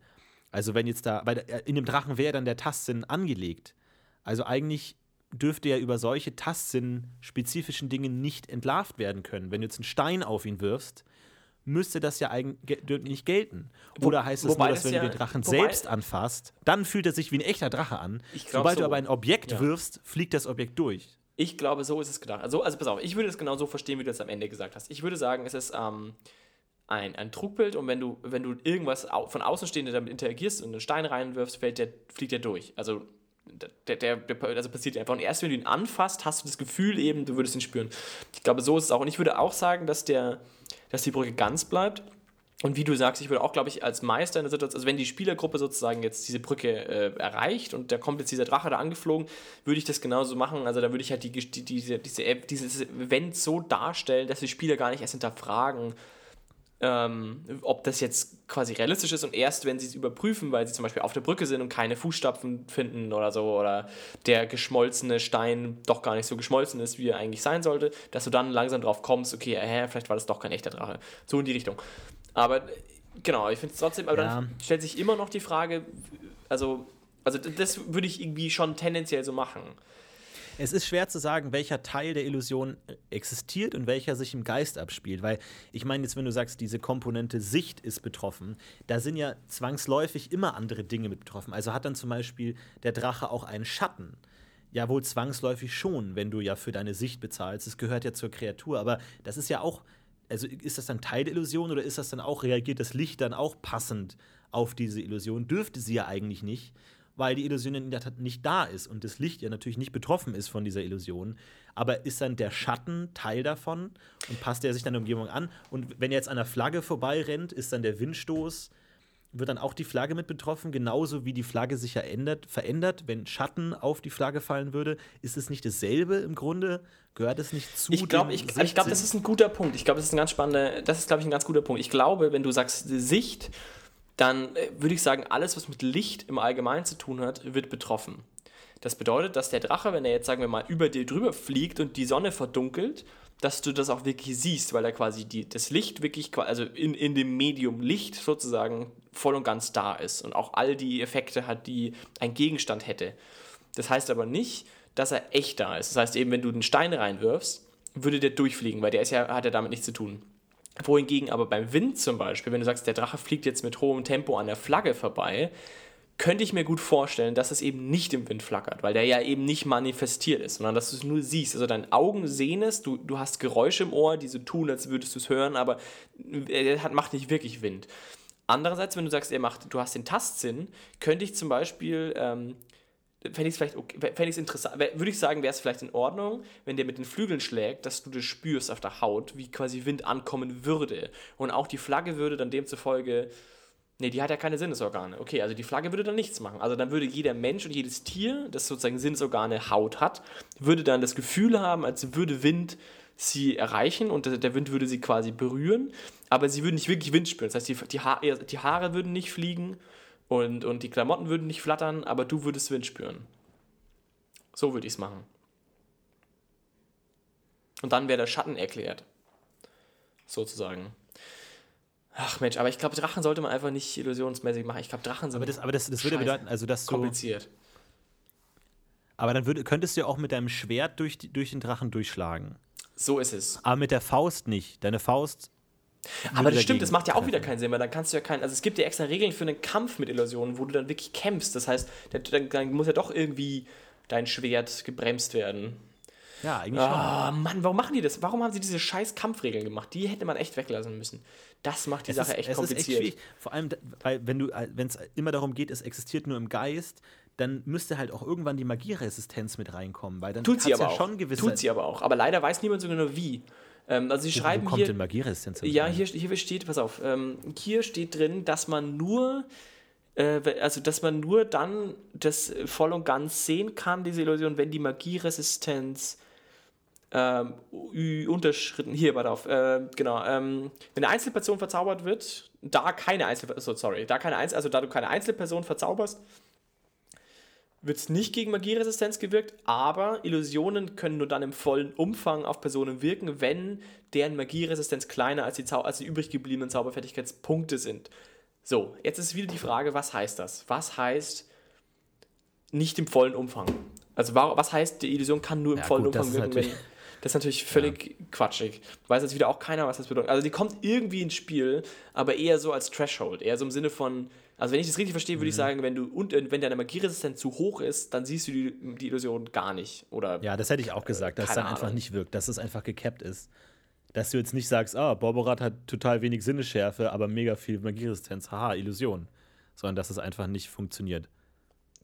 Also wenn jetzt da, weil äh, in dem Drachen wäre dann der Tastsinn angelegt. Also eigentlich dürfte er über solche Tastsinn-spezifischen Dinge nicht entlarvt werden können. Wenn du jetzt einen Stein auf ihn wirfst, müsste das ja eigentlich nicht gelten. Oder heißt es nur, dass das wenn du ja- den Drachen selbst anfasst, dann fühlt er sich wie ein echter Drache an. Sobald du so. aber ein Objekt Ja. wirfst, fliegt das Objekt durch. Ich glaube, so ist es gedacht. Also, also pass auf, ich würde es genau so verstehen, wie du es am Ende gesagt hast. Ich würde sagen, es ist ähm, ein, ein Trugbild und wenn du, wenn du irgendwas von Außenstehenden damit interagierst und einen Stein reinwirfst, fällt der, fliegt der durch. Also der, der, der, also passiert einfach. Und erst wenn du ihn anfasst, hast du das Gefühl eben, du würdest ihn spüren. Ich glaube, so ist es auch. Und ich würde auch sagen, dass, der, dass die Brücke ganz bleibt. Und wie du sagst, ich würde auch, glaube ich, als Meister in der Situation, also wenn die Spielergruppe sozusagen jetzt diese Brücke äh, erreicht und da kommt jetzt dieser Drache da angeflogen, würde ich das genauso machen. Also da würde ich halt die, die, diese, diese dieses Event so darstellen, dass die Spieler gar nicht erst hinterfragen, ähm, ob das jetzt quasi realistisch ist und erst, wenn sie es überprüfen, weil sie zum Beispiel auf der Brücke sind und keine Fußstapfen finden oder so, oder der geschmolzene Stein doch gar nicht so geschmolzen ist, wie er eigentlich sein sollte, dass du dann langsam drauf kommst, okay, hä, vielleicht war das doch kein echter Drache. So in die Richtung. Aber genau, ich finde es trotzdem, aber ja. dann stellt sich immer noch die Frage, also, also das würde ich irgendwie schon tendenziell so machen. Es ist schwer zu sagen, welcher Teil der Illusion existiert und welcher sich im Geist abspielt, weil ich meine jetzt, wenn du sagst, diese Komponente Sicht ist betroffen, da sind ja zwangsläufig immer andere Dinge mit betroffen. Also hat dann zum Beispiel der Drache auch einen Schatten. Ja, wohl zwangsläufig schon, wenn du ja für deine Sicht bezahlst. Es gehört ja zur Kreatur, aber das ist ja auch, also ist das dann Teil der Illusion oder ist das dann auch, reagiert das Licht dann auch passend auf diese Illusion? Dürfte sie ja eigentlich nicht weil die Illusion in der Tat nicht da ist und das Licht ja natürlich nicht betroffen ist von dieser Illusion. Aber ist dann der Schatten Teil davon und passt er sich dann der Umgebung an? Und wenn er jetzt an der Flagge vorbeirennt, ist dann der Windstoß, wird dann auch die Flagge mit betroffen, genauso wie die Flagge sich ja ändert, verändert, wenn Schatten auf die Flagge fallen würde. Ist es nicht dasselbe im Grunde? Gehört es nicht zu? Ich glaube, ich, ich glaub, das ist ein guter Punkt. Ich glaube, das ist ein ganz spannender, das ist, glaube ich, ein ganz guter Punkt. Ich glaube, wenn du sagst Sicht, dann äh, würde ich sagen, alles, was mit Licht im Allgemeinen zu tun hat, wird betroffen. Das bedeutet, dass der Drache, wenn er jetzt, sagen wir mal, über dir drüber fliegt und die Sonne verdunkelt, dass du das auch wirklich siehst, weil er quasi die, das Licht wirklich, also in, in dem Medium Licht sozusagen voll und ganz da ist und auch all die Effekte hat, die ein Gegenstand hätte. Das heißt aber nicht, dass er echt da ist. Das heißt eben, wenn du einen Stein reinwirfst, würde der durchfliegen, weil der ist ja, hat ja damit nichts zu tun wohingegen aber beim Wind zum Beispiel, wenn du sagst, der Drache fliegt jetzt mit hohem Tempo an der Flagge vorbei, könnte ich mir gut vorstellen, dass es eben nicht im Wind flackert, weil der ja eben nicht manifestiert ist, sondern dass du es nur siehst. Also deine Augen sehen es, du, du hast Geräusche im Ohr, die so tun, als würdest du es hören, aber er hat, macht nicht wirklich Wind. Andererseits, wenn du sagst, er macht, du hast den Tastsinn, könnte ich zum Beispiel ähm, fände ich es vielleicht okay, fände ich interessant, würde ich sagen, wäre es vielleicht in Ordnung, wenn der mit den Flügeln schlägt, dass du das spürst auf der Haut, wie quasi Wind ankommen würde. Und auch die Flagge würde dann demzufolge, nee, die hat ja keine Sinnesorgane. Okay, also die Flagge würde dann nichts machen. Also dann würde jeder Mensch und jedes Tier, das sozusagen Sinnesorgane Haut hat, würde dann das Gefühl haben, als würde Wind sie erreichen und der Wind würde sie quasi berühren, aber sie würden nicht wirklich Wind spüren. Das heißt, die, die, ha die Haare würden nicht fliegen und, und die Klamotten würden nicht flattern, aber du würdest Wind spüren. So würde ich es machen. Und dann wäre der Schatten erklärt. Sozusagen. Ach Mensch, aber ich glaube, Drachen sollte man einfach nicht illusionsmäßig machen. Ich glaube, Drachen sind. Aber das, aber das, das würde bedeuten, also dass kompliziert. aber dann würd, könntest du ja auch mit deinem Schwert durch, durch den Drachen durchschlagen. So ist es. Aber mit der Faust nicht. Deine Faust aber das stimmt, das macht ja auch wieder keinen Sinn, weil dann kannst du ja keinen. Also es gibt ja extra Regeln für einen Kampf mit Illusionen, wo du dann wirklich kämpfst. Das heißt, dann, dann muss ja doch irgendwie dein Schwert gebremst werden. Ja, eigentlich schon. Oh Mann, warum machen die das? Warum haben sie diese scheiß Kampfregeln gemacht? Die hätte man echt weglassen müssen. Das macht die es Sache ist, echt es kompliziert. Ist echt Vor allem, weil wenn du, wenn es immer darum geht, es existiert nur im Geist, dann müsste halt auch irgendwann die Magieresistenz mit reinkommen, weil dann tut sie aber ja auch. schon gewisse. Tut sie aber auch. Aber leider weiß niemand so genau wie. Ähm, also sie wo, schreiben kommt hier. Denn Magieresistenz ja, hier, hier steht, pass auf, ähm, hier steht drin, dass man nur äh, also dass man nur dann das voll und ganz sehen kann, diese Illusion, wenn die Magieresistenz ähm, unterschritten, hier, warte auf, äh, genau, ähm, wenn eine Einzelperson verzaubert wird, da keine Einzelperson, sorry, da keine Einzel also da du keine Einzelperson verzauberst, wird es nicht gegen Magieresistenz gewirkt, aber Illusionen können nur dann im vollen Umfang auf Personen wirken, wenn deren Magieresistenz kleiner als die, Zau als die übrig gebliebenen Zauberfertigkeitspunkte sind. So, jetzt ist wieder die Frage, was heißt das? Was heißt nicht im vollen Umfang? Also was heißt, die Illusion kann nur im ja, vollen gut, Umfang wirken, wenn... Das ist natürlich völlig ja. quatschig. Weiß jetzt wieder auch keiner, was das bedeutet. Also die kommt irgendwie ins Spiel, aber eher so als Threshold. Eher so im Sinne von, also wenn ich das richtig verstehe, würde mhm. ich sagen, wenn du und wenn deine Magieresistenz zu hoch ist, dann siehst du die, die Illusion gar nicht. Oder ja, das hätte ich auch gesagt, dass es dann Ahnung. einfach nicht wirkt, dass es einfach gekappt ist. Dass du jetzt nicht sagst, ah, Borborat hat total wenig Sinneschärfe, aber mega viel Magieresistenz, haha, Illusion. Sondern dass es einfach nicht funktioniert.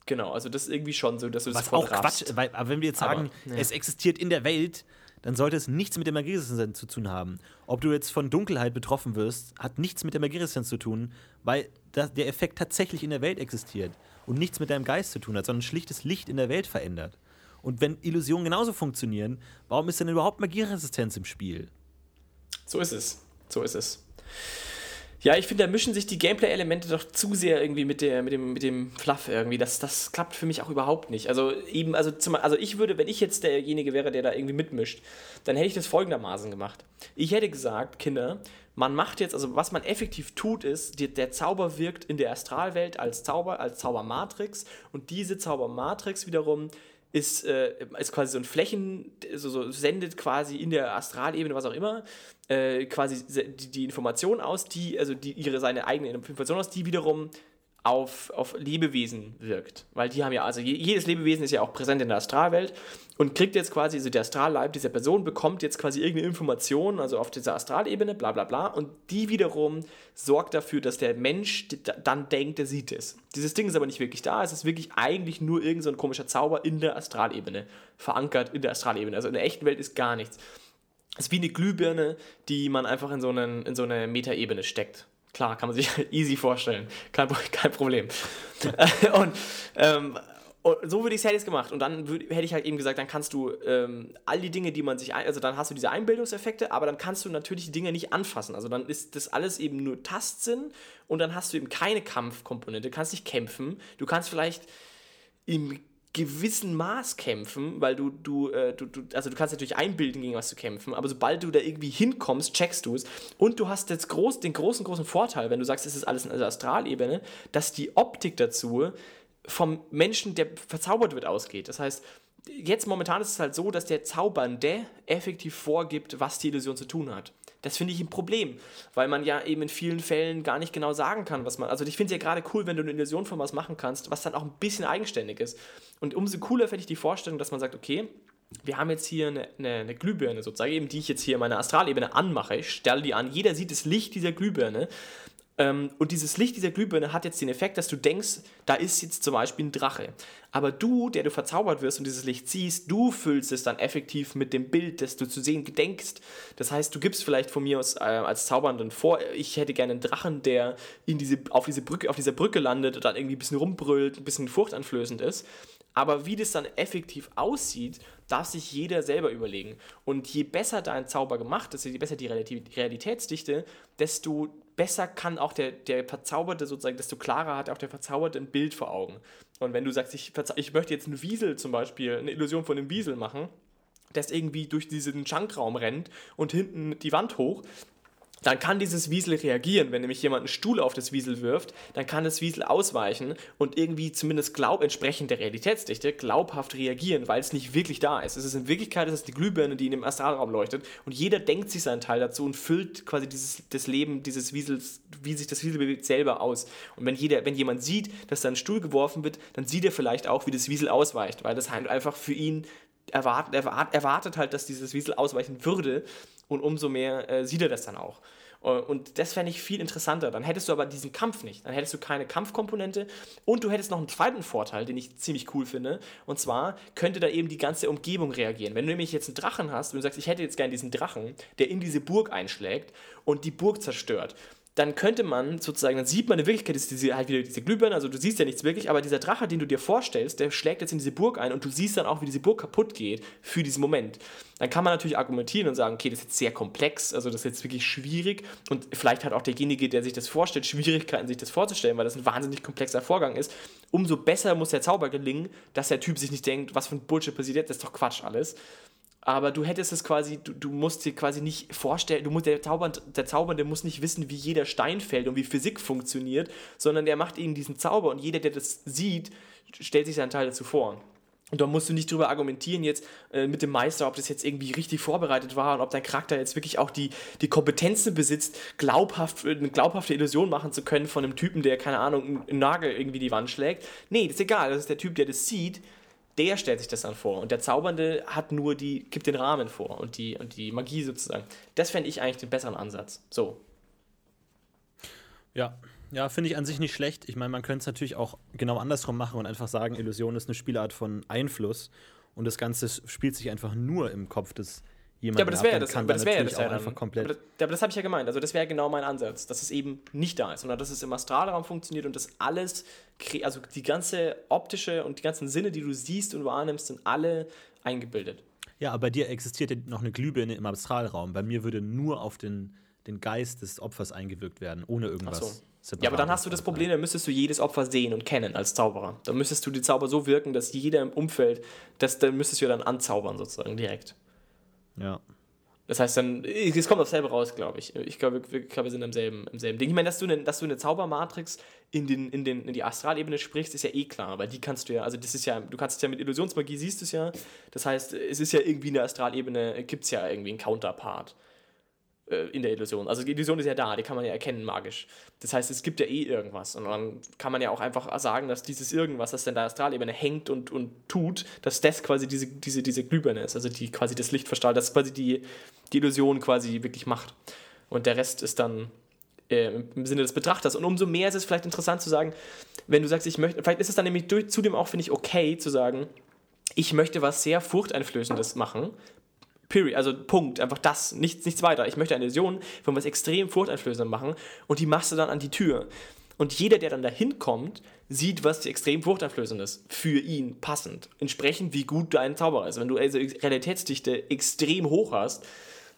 Genau, also das ist irgendwie schon so, dass du Was das auch raffst. Quatsch, weil, aber wenn wir jetzt Aber, sagen, ja. es existiert in der Welt, dann sollte es nichts mit der Magieresistenz zu tun haben. Ob du jetzt von Dunkelheit betroffen wirst, hat nichts mit der Magieresistenz zu tun, weil der Effekt tatsächlich in der Welt existiert und nichts mit deinem Geist zu tun hat, sondern schlichtes Licht in der Welt verändert. Und wenn Illusionen genauso funktionieren, warum ist denn überhaupt Magieresistenz im Spiel? So ist es. So ist es. Ja, ich finde, da mischen sich die Gameplay-Elemente doch zu sehr irgendwie mit, der, mit, dem, mit dem Fluff irgendwie. Das, das klappt für mich auch überhaupt nicht. Also eben, also, zum, also ich würde, wenn ich jetzt derjenige wäre, der da irgendwie mitmischt, dann hätte ich das folgendermaßen gemacht. Ich hätte gesagt, Kinder, man macht jetzt, also was man effektiv tut, ist, die, der Zauber wirkt in der Astralwelt als Zauber, als Zaubermatrix und diese Zaubermatrix wiederum ist, äh, ist quasi so ein Flächen, so, so sendet quasi in der Astralebene, was auch immer, äh, quasi die, die Information aus, die, also die ihre seine eigene Information aus, die wiederum auf, auf Lebewesen wirkt. Weil die haben ja, also je, jedes Lebewesen ist ja auch präsent in der Astralwelt und kriegt jetzt quasi, also der Astralleib dieser Person bekommt jetzt quasi irgendeine Information, also auf dieser Astralebene, bla bla bla, und die wiederum sorgt dafür, dass der Mensch dann denkt, er sieht es. Dieses Ding ist aber nicht wirklich da, es ist wirklich eigentlich nur irgendein so komischer Zauber in der Astralebene, verankert in der Astralebene. Also in der echten Welt ist gar nichts. Es ist wie eine Glühbirne, die man einfach in so, einen, in so eine Metaebene steckt. Klar, kann man sich easy vorstellen. Kein, kein Problem. und, ähm, und so würde ich es jetzt gemacht. Und dann würd, hätte ich halt eben gesagt, dann kannst du ähm, all die Dinge, die man sich, ein, also dann hast du diese Einbildungseffekte, aber dann kannst du natürlich die Dinge nicht anfassen. Also dann ist das alles eben nur Tastsinn und dann hast du eben keine Kampfkomponente, du kannst nicht kämpfen. Du kannst vielleicht im gewissen Maß kämpfen, weil du, du, äh, du, du, also du kannst natürlich einbilden, gegen was zu kämpfen, aber sobald du da irgendwie hinkommst, checkst du es und du hast jetzt groß, den großen, großen Vorteil, wenn du sagst, es ist alles in der Astralebene, dass die Optik dazu vom Menschen, der verzaubert wird, ausgeht. Das heißt, jetzt momentan ist es halt so, dass der Zaubernde effektiv vorgibt, was die Illusion zu tun hat. Das finde ich ein Problem, weil man ja eben in vielen Fällen gar nicht genau sagen kann, was man. Also ich finde es ja gerade cool, wenn du eine Illusion von was machen kannst, was dann auch ein bisschen eigenständig ist. Und umso cooler finde ich die Vorstellung, dass man sagt, okay, wir haben jetzt hier eine, eine, eine Glühbirne sozusagen, eben die ich jetzt hier in meiner Astralebene anmache. Ich stelle die an, jeder sieht das Licht dieser Glühbirne. Ähm, und dieses Licht dieser Glühbirne hat jetzt den Effekt, dass du denkst, da ist jetzt zum Beispiel ein Drache. Aber du, der du verzaubert wirst und dieses Licht siehst, du füllst es dann effektiv mit dem Bild, das du zu sehen gedenkst. Das heißt, du gibst vielleicht von mir aus äh, als Zaubernden vor, ich hätte gerne einen Drachen, der in diese, auf, diese Brücke, auf dieser Brücke landet und dann irgendwie ein bisschen rumbrüllt, ein bisschen furchteinflößend ist. Aber wie das dann effektiv aussieht, darf sich jeder selber überlegen. Und je besser dein Zauber gemacht ist, je besser die Realitätsdichte, desto besser kann auch der, der Verzauberte sozusagen, desto klarer hat auch der Verzauberte ein Bild vor Augen. Und wenn du sagst, ich, ich möchte jetzt einen Wiesel zum Beispiel, eine Illusion von einem Wiesel machen, das irgendwie durch diesen Schankraum rennt und hinten die Wand hoch, dann kann dieses Wiesel reagieren. Wenn nämlich jemand einen Stuhl auf das Wiesel wirft, dann kann das Wiesel ausweichen und irgendwie zumindest glaub, entsprechend der Realitätsdichte glaubhaft reagieren, weil es nicht wirklich da ist. Es ist in Wirklichkeit es ist die Glühbirne, die in dem Astralraum leuchtet und jeder denkt sich seinen Teil dazu und füllt quasi dieses, das Leben dieses Wiesels, wie sich das Wiesel bewegt, selber aus. Und wenn, jeder, wenn jemand sieht, dass da ein Stuhl geworfen wird, dann sieht er vielleicht auch, wie das Wiesel ausweicht, weil das halt einfach für ihn erwartet, erwartet, halt, dass dieses Wiesel ausweichen würde und umso mehr äh, sieht er das dann auch. Äh, Und das fände ich viel interessanter. Dann hättest du aber diesen Kampf nicht. Dann hättest du keine Kampfkomponente und du hättest noch einen zweiten Vorteil, den ich ziemlich cool finde. Und zwar könnte da eben die ganze Umgebung reagieren. Wenn du nämlich jetzt einen Drachen hast und du sagst, ich hätte jetzt gerne diesen Drachen, der in diese Burg einschlägt und die Burg zerstört, dann könnte man sozusagen, dann sieht man in Wirklichkeit ist diese, halt wieder diese Glühbirne, also du siehst ja nichts wirklich, aber dieser Drache, den du dir vorstellst, der schlägt jetzt in diese Burg ein und du siehst dann auch, wie diese Burg kaputt geht für diesen Moment. Dann kann man natürlich argumentieren und sagen, okay, das ist jetzt sehr komplex, also das ist jetzt wirklich schwierig und vielleicht hat auch derjenige, der sich das vorstellt, Schwierigkeiten, sich das vorzustellen, weil das ein wahnsinnig komplexer Vorgang ist. Umso besser muss der Zauber gelingen, dass der Typ sich nicht denkt, was für ein Bullshit passiert jetzt, das ist doch Quatsch alles aber du hättest es quasi, du, du musst dir quasi nicht vorstellen, du musst, der, Zaubernde, der Zaubernde muss nicht wissen, wie jeder Stein fällt und wie Physik funktioniert, sondern der macht eben diesen Zauber und jeder, der das sieht, stellt sich seinen Teil dazu vor. Und da musst du nicht drüber argumentieren jetzt äh, mit dem Meister, ob das jetzt irgendwie richtig vorbereitet war und ob dein Charakter jetzt wirklich auch die, die Kompetenzen besitzt, glaubhaft, eine glaubhafte Illusion machen zu können von einem Typen, der, keine Ahnung, einen Nagel irgendwie die Wand schlägt. Nee, das ist egal, das ist der Typ, der das sieht, der stellt sich das dann vor. Und der Zaubernde hat nur die, gibt den Rahmen vor und die, und die Magie sozusagen. Das fände ich eigentlich den besseren Ansatz. So. Ja, Ja, finde ich an sich nicht schlecht. Ich meine, man könnte es natürlich auch genau andersrum machen und einfach sagen, Illusion ist eine Spielart von Einfluss und das Ganze spielt sich einfach nur im Kopf des jemanden ja, aber das wäre ab. das, kann aber das, wär natürlich das ja einfach komplett. Aber das, ja, aber das habe ich ja gemeint. Also das wäre genau mein Ansatz, dass es eben nicht da ist, sondern dass es im Astralraum funktioniert und dass alles, also die ganze optische und die ganzen Sinne, die du siehst und wahrnimmst, sind alle eingebildet. Ja, aber bei dir existiert ja noch eine Glühbirne im Astralraum. Bei mir würde nur auf den, den Geist des Opfers eingewirkt werden, ohne irgendwas. Ach so. Separates Ja, aber dann hast du das Problem, dann müsstest du jedes Opfer sehen und kennen als Zauberer. Dann müsstest du die Zauber so wirken, dass jeder im Umfeld, das, dann müsstest du ja dann anzaubern sozusagen direkt. Ja. Das heißt dann, es kommt aufs selbe raus, glaube ich. Ich glaube, wir, ich glaube, wir sind im selben, im selben Ding. Ich meine, dass du eine, dass du eine Zaubermatrix in, den, in, den, in die Astralebene sprichst, ist ja eh klar, weil die kannst du ja, also das ist ja, du kannst es ja mit Illusionsmagie, siehst du es ja. Das heißt, es ist ja irgendwie in der Astralebene, gibt es ja irgendwie einen Counterpart äh, in der Illusion. Also die Illusion ist ja da, die kann man ja erkennen magisch. Das heißt, es gibt ja eh irgendwas. Und dann kann man ja auch einfach sagen, dass dieses irgendwas, das in der Astralebene hängt und, und tut, dass das quasi diese, diese, diese Glühbirne ist, also die quasi das Licht verstrahlt, das quasi die, die Illusion quasi wirklich macht. Und der Rest ist dann äh, im Sinne des Betrachters. Und umso mehr ist es vielleicht interessant zu sagen, wenn du sagst, ich möchte, vielleicht ist es dann nämlich durch, zudem auch, finde ich, okay zu sagen, ich möchte was sehr Furchteinflößendes machen. Period, also Punkt, einfach das, nichts, nichts weiter. Ich möchte eine Illusion von was extrem Furchteinflößendem machen und die machst du dann an die Tür. Und jeder, der dann da hinkommt, sieht, was extrem furchteinflößend ist. Für ihn passend. Entsprechend, wie gut dein Zauberer ist. Wenn du also Realitätsdichte extrem hoch hast,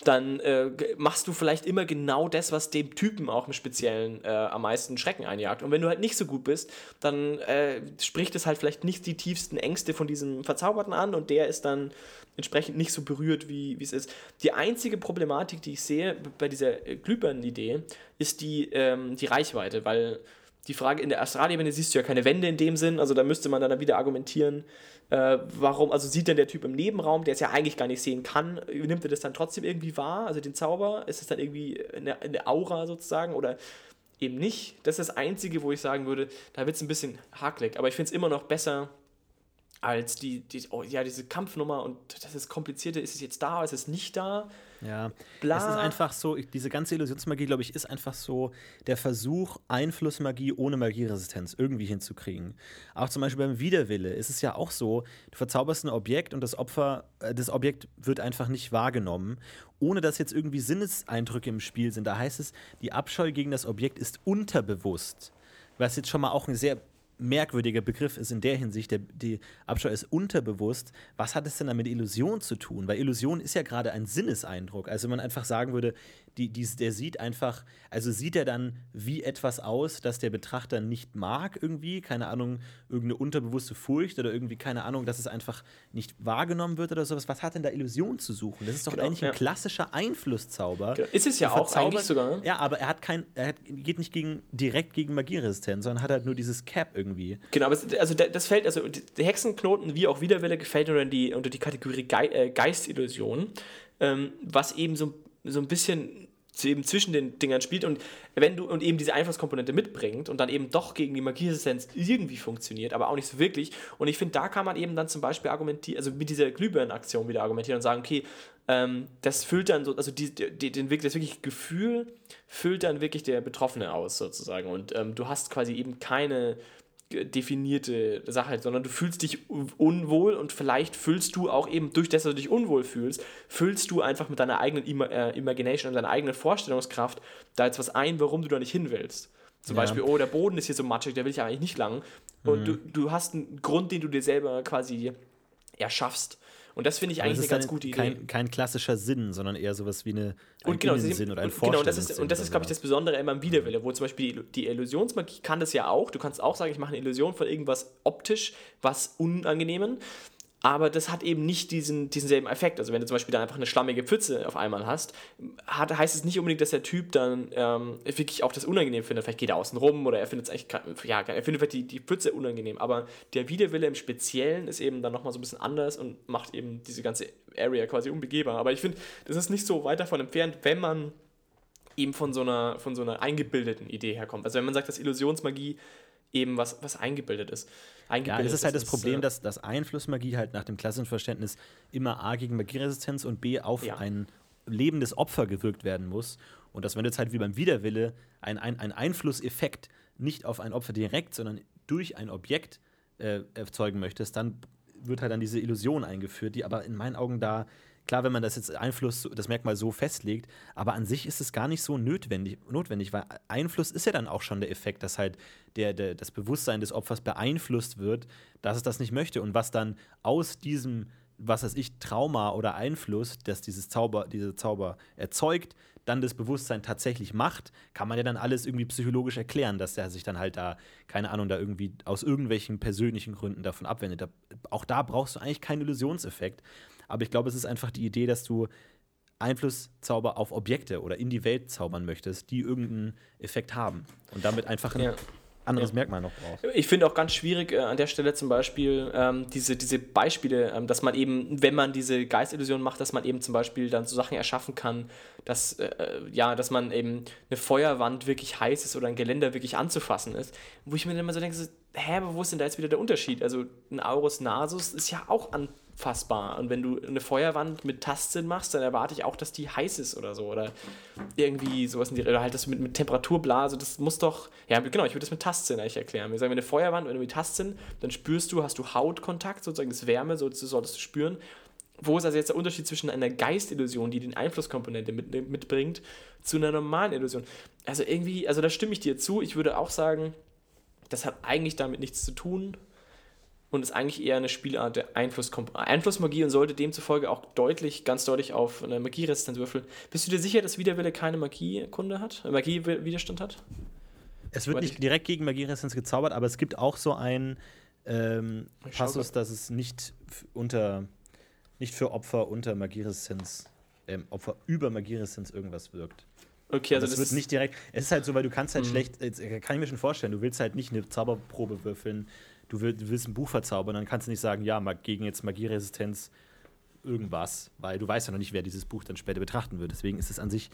dann äh, machst du vielleicht immer genau das, was dem Typen auch im Speziellen äh, am meisten Schrecken einjagt. Und wenn du halt nicht so gut bist, dann äh, spricht es halt vielleicht nicht die tiefsten Ängste von diesem Verzauberten an und der ist dann entsprechend nicht so berührt, wie wie es ist. Die einzige Problematik, die ich sehe bei dieser äh, Glühbirnen-Idee, ist die, ähm, die Reichweite, weil die Frage in der Astralebene siehst du ja keine Wände in dem Sinn, also da müsste man dann wieder argumentieren, äh, warum, also sieht denn der Typ im Nebenraum, der es ja eigentlich gar nicht sehen kann, nimmt er das dann trotzdem irgendwie wahr, also den Zauber, ist es dann irgendwie eine, eine Aura sozusagen oder eben nicht? Das ist das Einzige, wo ich sagen würde, da wird es ein bisschen hakelig, aber ich finde es immer noch besser als die, die oh, ja, diese Kampfnummer und das ist komplizierte, ist es jetzt da, ist es nicht da? Ja, Bla. es ist einfach so, diese ganze Illusionsmagie, glaube ich, ist einfach so der Versuch, Einflussmagie ohne Magieresistenz irgendwie hinzukriegen. Auch zum Beispiel beim Widerwille ist es ja auch so, du verzauberst ein Objekt und das Opfer, äh, das Objekt wird einfach nicht wahrgenommen, ohne dass jetzt irgendwie Sinneseindrücke im Spiel sind. Da heißt es, die Abscheu gegen das Objekt ist unterbewusst. Was jetzt schon mal auch ein sehr merkwürdiger Begriff ist in der Hinsicht, der, die Abscheu ist unterbewusst. Was hat es denn dann mit Illusion zu tun? Weil Illusion ist ja gerade ein Sinneseindruck. Also wenn man einfach sagen würde, die, die, der sieht einfach, also sieht er dann wie etwas aus, das der Betrachter nicht mag irgendwie, keine Ahnung, irgendeine unterbewusste Furcht oder irgendwie, keine Ahnung, dass es einfach nicht wahrgenommen wird oder sowas. Was hat denn da Illusion zu suchen? Das ist doch Genau, eigentlich ein ja. klassischer Einflusszauber. Genau. Ist es ja auch eigentlich sogar, ne? Ja, aber er hat kein, er hat, geht nicht gegen, direkt gegen Magieresistenz, sondern hat halt nur dieses Cap irgendwie. Genau, aber es, also da- das fällt, also die Hexenknoten wie auch Widerwille gefällt unter die, unter die Kategorie Gei äh, Geistillusion, ähm, was eben so, so ein bisschen eben zwischen den Dingern spielt und wenn du und eben diese Einflusskomponente mitbringt und dann eben doch gegen die Magieresistenz irgendwie funktioniert, aber auch nicht so wirklich. Und ich finde, da kann man eben dann zum Beispiel argumentieren, also mit dieser Glühbirnenaktion wieder argumentieren und sagen, okay, ähm, das füllt dann so, also die, die, den, wirklich- das wirkliche Gefühl füllt dann wirklich der Betroffene aus sozusagen und ähm, du hast quasi eben keine definierte Sache, sondern du fühlst dich un- unwohl und vielleicht fühlst du auch eben durch das, dass du dich unwohl fühlst, fühlst du einfach mit deiner eigenen Ima äh, Imagination und deiner eigenen Vorstellungskraft da jetzt was ein, warum du da nicht hin willst. Zum Ja. Beispiel, oh, der Boden ist hier so matschig, der will ich eigentlich nicht lang. Und Mhm. du, du hast einen Grund, den du dir selber quasi erschaffst. Und das finde ich Aber eigentlich eine ganz gute Idee. kein, kein klassischer Sinn, sondern eher sowas wie eine, ein Und genau, Innensinn oder ein und, genau, und das ist, und das ist glaube ich, das. Besondere immer im Widerwille, wo zum Beispiel die, die Illusionsmagie kann das ja auch. Du kannst auch sagen, ich mache eine Illusion von irgendwas optisch, was Unangenehmen. Aber das hat eben nicht diesen, diesen selben Effekt. Also wenn du zum Beispiel da einfach eine schlammige Pfütze auf einmal hast, hat, heißt es nicht unbedingt, dass der Typ dann ähm, wirklich auch das unangenehm findet. Vielleicht geht er außen rum oder er findet es eigentlich, ja, er findet vielleicht die, die Pfütze unangenehm. Aber der Widerwille im Speziellen ist eben dann nochmal so ein bisschen anders und macht eben diese ganze Area quasi unbegehbar. Aber ich finde, das ist nicht so weit davon entfernt, wenn man eben von so einer, von so einer eingebildeten Idee herkommt. Also wenn man sagt, dass Illusionsmagie eben was, was eingebildet ist. Ja, Eingebildet das ist halt das Problem, äh, dass, dass Einflussmagie halt nach dem klassischen Verständnis immer A gegen Magieresistenz und B auf Ja. ein lebendes Opfer gewirkt werden muss. Und dass wenn du jetzt halt wie beim Widerwille ein, ein, ein Einflusseffekt nicht auf ein Opfer direkt, sondern durch ein Objekt äh, erzeugen möchtest, dann wird halt dann diese Illusion eingeführt, die aber in meinen Augen da, klar, wenn man das jetzt Einfluss, das Merkmal so festlegt, aber an sich ist es gar nicht so notwendig, notwendig weil Einfluss ist ja dann auch schon der Effekt, dass halt der, der, das Bewusstsein des Opfers beeinflusst wird, dass es das nicht möchte und was dann aus diesem was weiß ich, Trauma oder Einfluss, dass dieses Zauber, diese Zauber erzeugt, dann das Bewusstsein tatsächlich macht, kann man ja dann alles irgendwie psychologisch erklären, dass er sich dann halt da, keine Ahnung, da irgendwie aus irgendwelchen persönlichen Gründen davon abwendet. Auch da brauchst du eigentlich keinen Illusionseffekt. Aber ich glaube, es ist einfach die Idee, dass du Einflusszauber auf Objekte oder in die Welt zaubern möchtest, die irgendeinen Effekt haben. Und damit einfach ein, ja anderes ja. Merkmal noch braucht. Ich finde auch ganz schwierig äh, an der Stelle zum Beispiel ähm, diese, diese Beispiele, ähm, dass man eben, wenn man diese Geistillusion macht, dass man eben zum Beispiel dann so Sachen erschaffen kann, dass, äh, ja, dass man eben eine Feuerwand wirklich heiß ist oder ein Geländer wirklich anzufassen ist. Wo ich mir dann immer so denke, so, hä, aber wo ist denn da jetzt wieder der Unterschied? Also ein Aurus Nasus ist ja auch an fassbar. Und wenn du eine Feuerwand mit Tastsinn machst, dann erwarte ich auch, dass die heiß ist oder so. Oder irgendwie sowas in die Oder halt das mit, mit Temperaturblase, das muss doch. Ja, genau, ich würde das mit Tastsinn eigentlich erklären. Wir sagen, wenn eine Feuerwand, wenn du mit Tastsinn, dann spürst du, hast du Hautkontakt, sozusagen das Wärme, so solltest du spüren. Wo ist also jetzt der Unterschied zwischen einer Geistillusion, die den Einflusskomponente mit, mitbringt, zu einer normalen Illusion? Also irgendwie, also da stimme ich dir zu. Ich würde auch sagen, das hat eigentlich damit nichts zu tun und ist eigentlich eher eine Spielart der Einfluss Einflussmagie und sollte demzufolge auch deutlich, ganz deutlich auf eine Magieresistenz würfeln. Bist du dir sicher, dass Widerwille keine Magiekunde hat? Äh, Magiewiderstand hat? Es wird nicht direkt gegen Magieresistenz gezaubert, aber es gibt auch so einen ähm, Passus, dass es nicht unter nicht für Opfer unter Magieresistenz, ähm, Opfer über Magieresistenz irgendwas wirkt. Okay, also, also das, das wird nicht direkt. Es ist halt so, weil du kannst halt mhm. schlecht, kann ich mir schon vorstellen, du willst halt nicht eine Zauberprobe würfeln, du, will, du willst ein Buch verzaubern, dann kannst du nicht sagen, ja, gegen jetzt Magieresistenz irgendwas, weil du weißt ja noch nicht, wer dieses Buch dann später betrachten wird. Deswegen ist es an sich,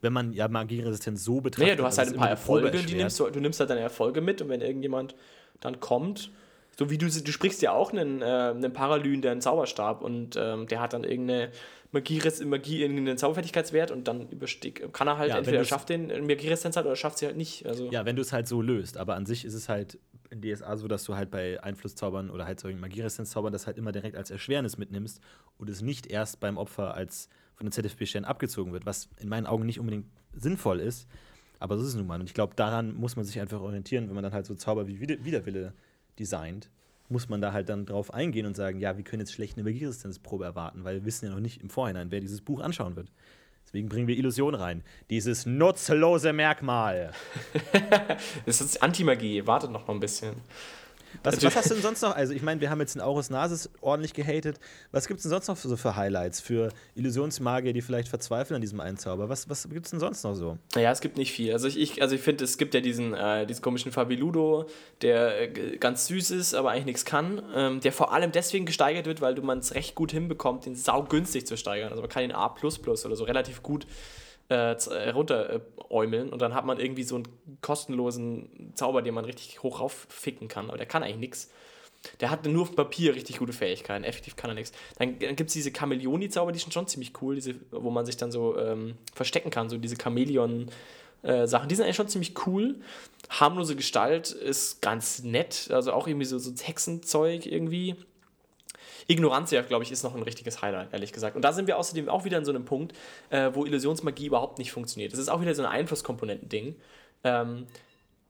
wenn man ja Magieresistenz so betrachtet. Naja, du hast halt ein paar Erfolge, die nimmst du, du nimmst halt deine Erfolge mit und wenn irgendjemand dann kommt, so wie du, du sprichst ja auch einen, äh, einen Paralyn, der einen Zauberstab und ähm, der hat dann irgendeine Magie, Magie in den Zauberfertigkeitswert und dann überstieg, kann er halt ja, entweder schafft den Magieresistenz halt oder schafft sie halt nicht. Also ja, wenn du es halt so löst, aber an sich ist es halt in DSA so, dass du halt bei Einflusszaubern oder halt solchen Magieresistenzzaubern das halt immer direkt als Erschwernis mitnimmst und es nicht erst beim Opfer als von den ZFP-Stellen abgezogen wird, was in meinen Augen nicht unbedingt sinnvoll ist. Aber so ist es nun mal. Und ich glaube, daran muss man sich einfach orientieren, wenn man dann halt so Zauber wie Widerwille designt, muss man da halt dann drauf eingehen und sagen, ja, wir können jetzt schlecht eine Magieresistenzprobe erwarten, weil wir wissen ja noch nicht im Vorhinein, wer dieses Buch anschauen wird. Deswegen bringen wir Illusion rein. Dieses nutzlose Merkmal. das ist Antimagie. Wartet noch mal ein bisschen. Was, was, hast du denn sonst noch? Also, ich meine, wir haben jetzt den Aurus Nasis ordentlich gehatet. Was gibt es denn sonst noch so für Highlights für Illusionsmagier, die vielleicht verzweifeln an diesem Einzauber? Was, was gibt es denn sonst noch so? Naja, es gibt nicht viel. Also, ich, ich, also ich finde, es gibt ja diesen, äh, diesen komischen Fabiludo, der äh, ganz süß ist, aber eigentlich nichts kann. Ähm, der vor allem deswegen gesteigert wird, weil du man es recht gut hinbekommt, den saugünstig zu steigern. Also, man kann den A oder so relativ gut äh, äh runteräumeln und dann hat man irgendwie so einen kostenlosen Zauber, den man richtig hoch raufficken kann. Aber der kann eigentlich nichts. Der hat nur auf Papier richtig gute Fähigkeiten. Effektiv kann er nichts. Dann, dann gibt es diese Chamäleoni-Zauber, die sind schon ziemlich cool, diese, wo man sich dann so ähm, verstecken kann. So diese Chamäleon-Sachen. die sind eigentlich schon ziemlich cool. Harmlose Gestalt ist ganz nett. Also auch irgendwie so, so Hexenzeug irgendwie. Ignorantia, glaube ich, ist noch ein richtiges Highlight, ehrlich gesagt. Und da sind wir außerdem auch wieder in so einem Punkt, äh, wo Illusionsmagie überhaupt nicht funktioniert. Das ist auch wieder so ein Einflusskomponenten-Ding. Ähm,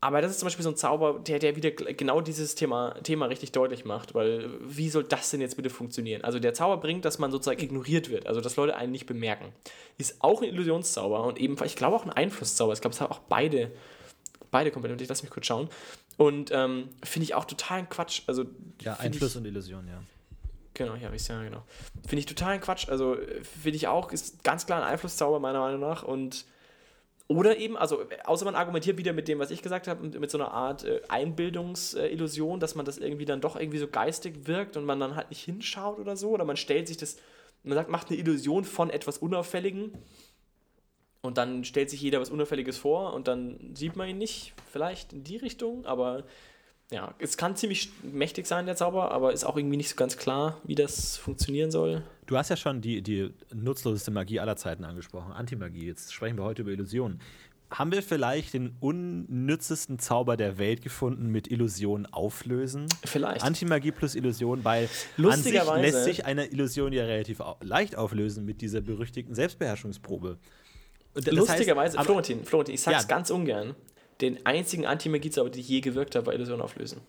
aber das ist zum Beispiel so ein Zauber, der, der wieder genau dieses Thema, Thema richtig deutlich macht, weil wie soll das denn jetzt bitte funktionieren? Also der Zauber bringt, dass man sozusagen ignoriert wird, also dass Leute einen nicht bemerken. Ist auch ein Illusionszauber und eben, ich glaube auch ein Einflusszauber. Ich glaube, es hat auch beide, beide Komponenten. Ich lass mich kurz schauen. Und ähm, finde ich auch total Quatsch. Also, ja, Einfluss ich, und Illusion, ja. Genau, hier habe ich es ja, genau. Finde ich total Quatsch. Also, finde ich auch, ist ganz klar ein Einflusszauber, meiner Meinung nach. Und. Oder eben, also, außer man argumentiert wieder mit dem, was ich gesagt habe, mit, mit so einer Art äh, Einbildungsillusion, dass man das irgendwie dann doch irgendwie so geistig wirkt und man dann halt nicht hinschaut oder so. Oder man stellt sich das, man sagt, macht eine Illusion von etwas Unauffälligen und dann stellt sich jeder was Unauffälliges vor und dann sieht man ihn nicht, vielleicht in die Richtung, aber ja, es kann ziemlich mächtig sein, der Zauber, aber ist auch irgendwie nicht so ganz klar, wie das funktionieren soll. Du hast ja schon die, die nutzloseste Magie aller Zeiten angesprochen, Antimagie. Jetzt sprechen wir heute über Illusionen. Haben wir vielleicht den unnützesten Zauber der Welt gefunden mit Illusion auflösen? Vielleicht. Antimagie plus Illusion, weil Lustigerweise- an sich lässt sich eine Illusion ja relativ leicht auflösen mit dieser berüchtigten Selbstbeherrschungsprobe. Das Lustigerweise, heißt, aber- Florentin, Florentin, ich sag's Ja. ganz ungern. Den einzigen Anti-Magie-Zauber, den ich je gewirkt habe, war Illusion auflösen.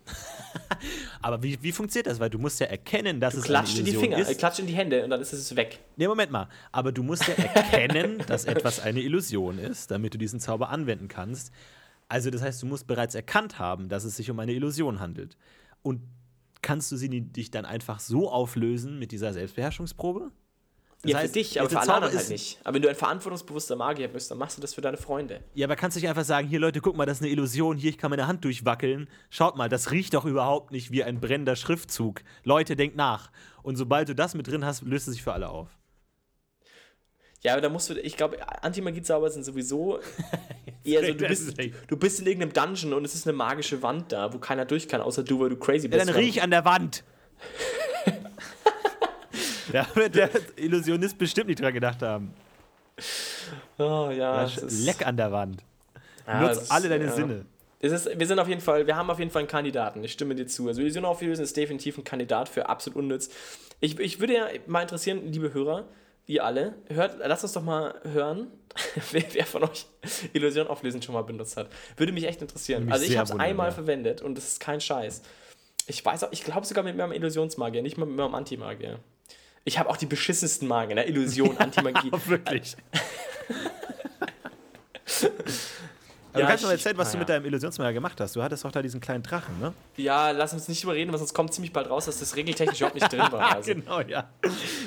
Aber wie, wie funktioniert das? Weil du musst ja erkennen, dass es Klatscht eine in die Illusion Finger, ist. klatscht in die Hände und dann ist es weg. Nee, Moment mal. Aber du musst ja erkennen, dass etwas eine Illusion ist, damit du diesen Zauber anwenden kannst. Also das heißt, du musst bereits erkannt haben, dass es sich um eine Illusion handelt. Und kannst du sie dich dann einfach so auflösen mit dieser Selbstbeherrschungsprobe? Das ja, heißt, für dich, aber für alle anderen Zauber halt nicht. Aber wenn du ein verantwortungsbewusster Magier bist, dann machst du das für deine Freunde. Ja, aber kannst du nicht einfach sagen, hier Leute, guck mal, das ist eine Illusion, hier, ich kann meine Hand durchwackeln. Schaut mal, das riecht doch überhaupt nicht wie ein brennender Schriftzug. Leute, denkt nach. Und sobald du das mit drin hast, löst es sich für alle auf. Ja, aber da musst du, ich glaube, Anti-Magie-Zauber sind sowieso eher so, du bist, du bist in irgendeinem Dungeon und es ist eine magische Wand da, wo keiner durch kann, außer du, weil du crazy Ja, bist. dann riech an der Wand. Da wird der Illusionist bestimmt nicht dran gedacht haben. Oh, ja. Leck an der Wand. ja, Nutz alle deine ja. Sinne. Ist, wir sind auf jeden Fall, wir haben auf jeden Fall einen Kandidaten. Ich stimme dir zu. Also Illusion auflösen ist definitiv ein Kandidat für absolut unnütz. Ich, ich würde ja mal interessieren, liebe Hörer, ihr alle, hört, lasst uns doch mal hören, wer, wer von euch Illusion auflösen schon mal benutzt hat. Würde mich echt interessieren. Mich also ich habe es einmal ja. verwendet und das ist kein Scheiß. Ich weiß auch, ich glaube sogar mit meinem Illusionsmagier, nicht mal mit meinem Antimagier. Ich habe auch die beschissensten Magier, ne? Illusion, Antimagie. Wirklich. Aber Ja, du kannst ich- erzählen, was du naja. mit deinem Illusionsmagier gemacht hast. Du hattest doch da diesen kleinen Drachen, ne? Ja, lass uns nicht überreden, weil sonst kommt ziemlich bald raus, dass das regeltechnisch überhaupt nicht drin war. Also. Genau, ja.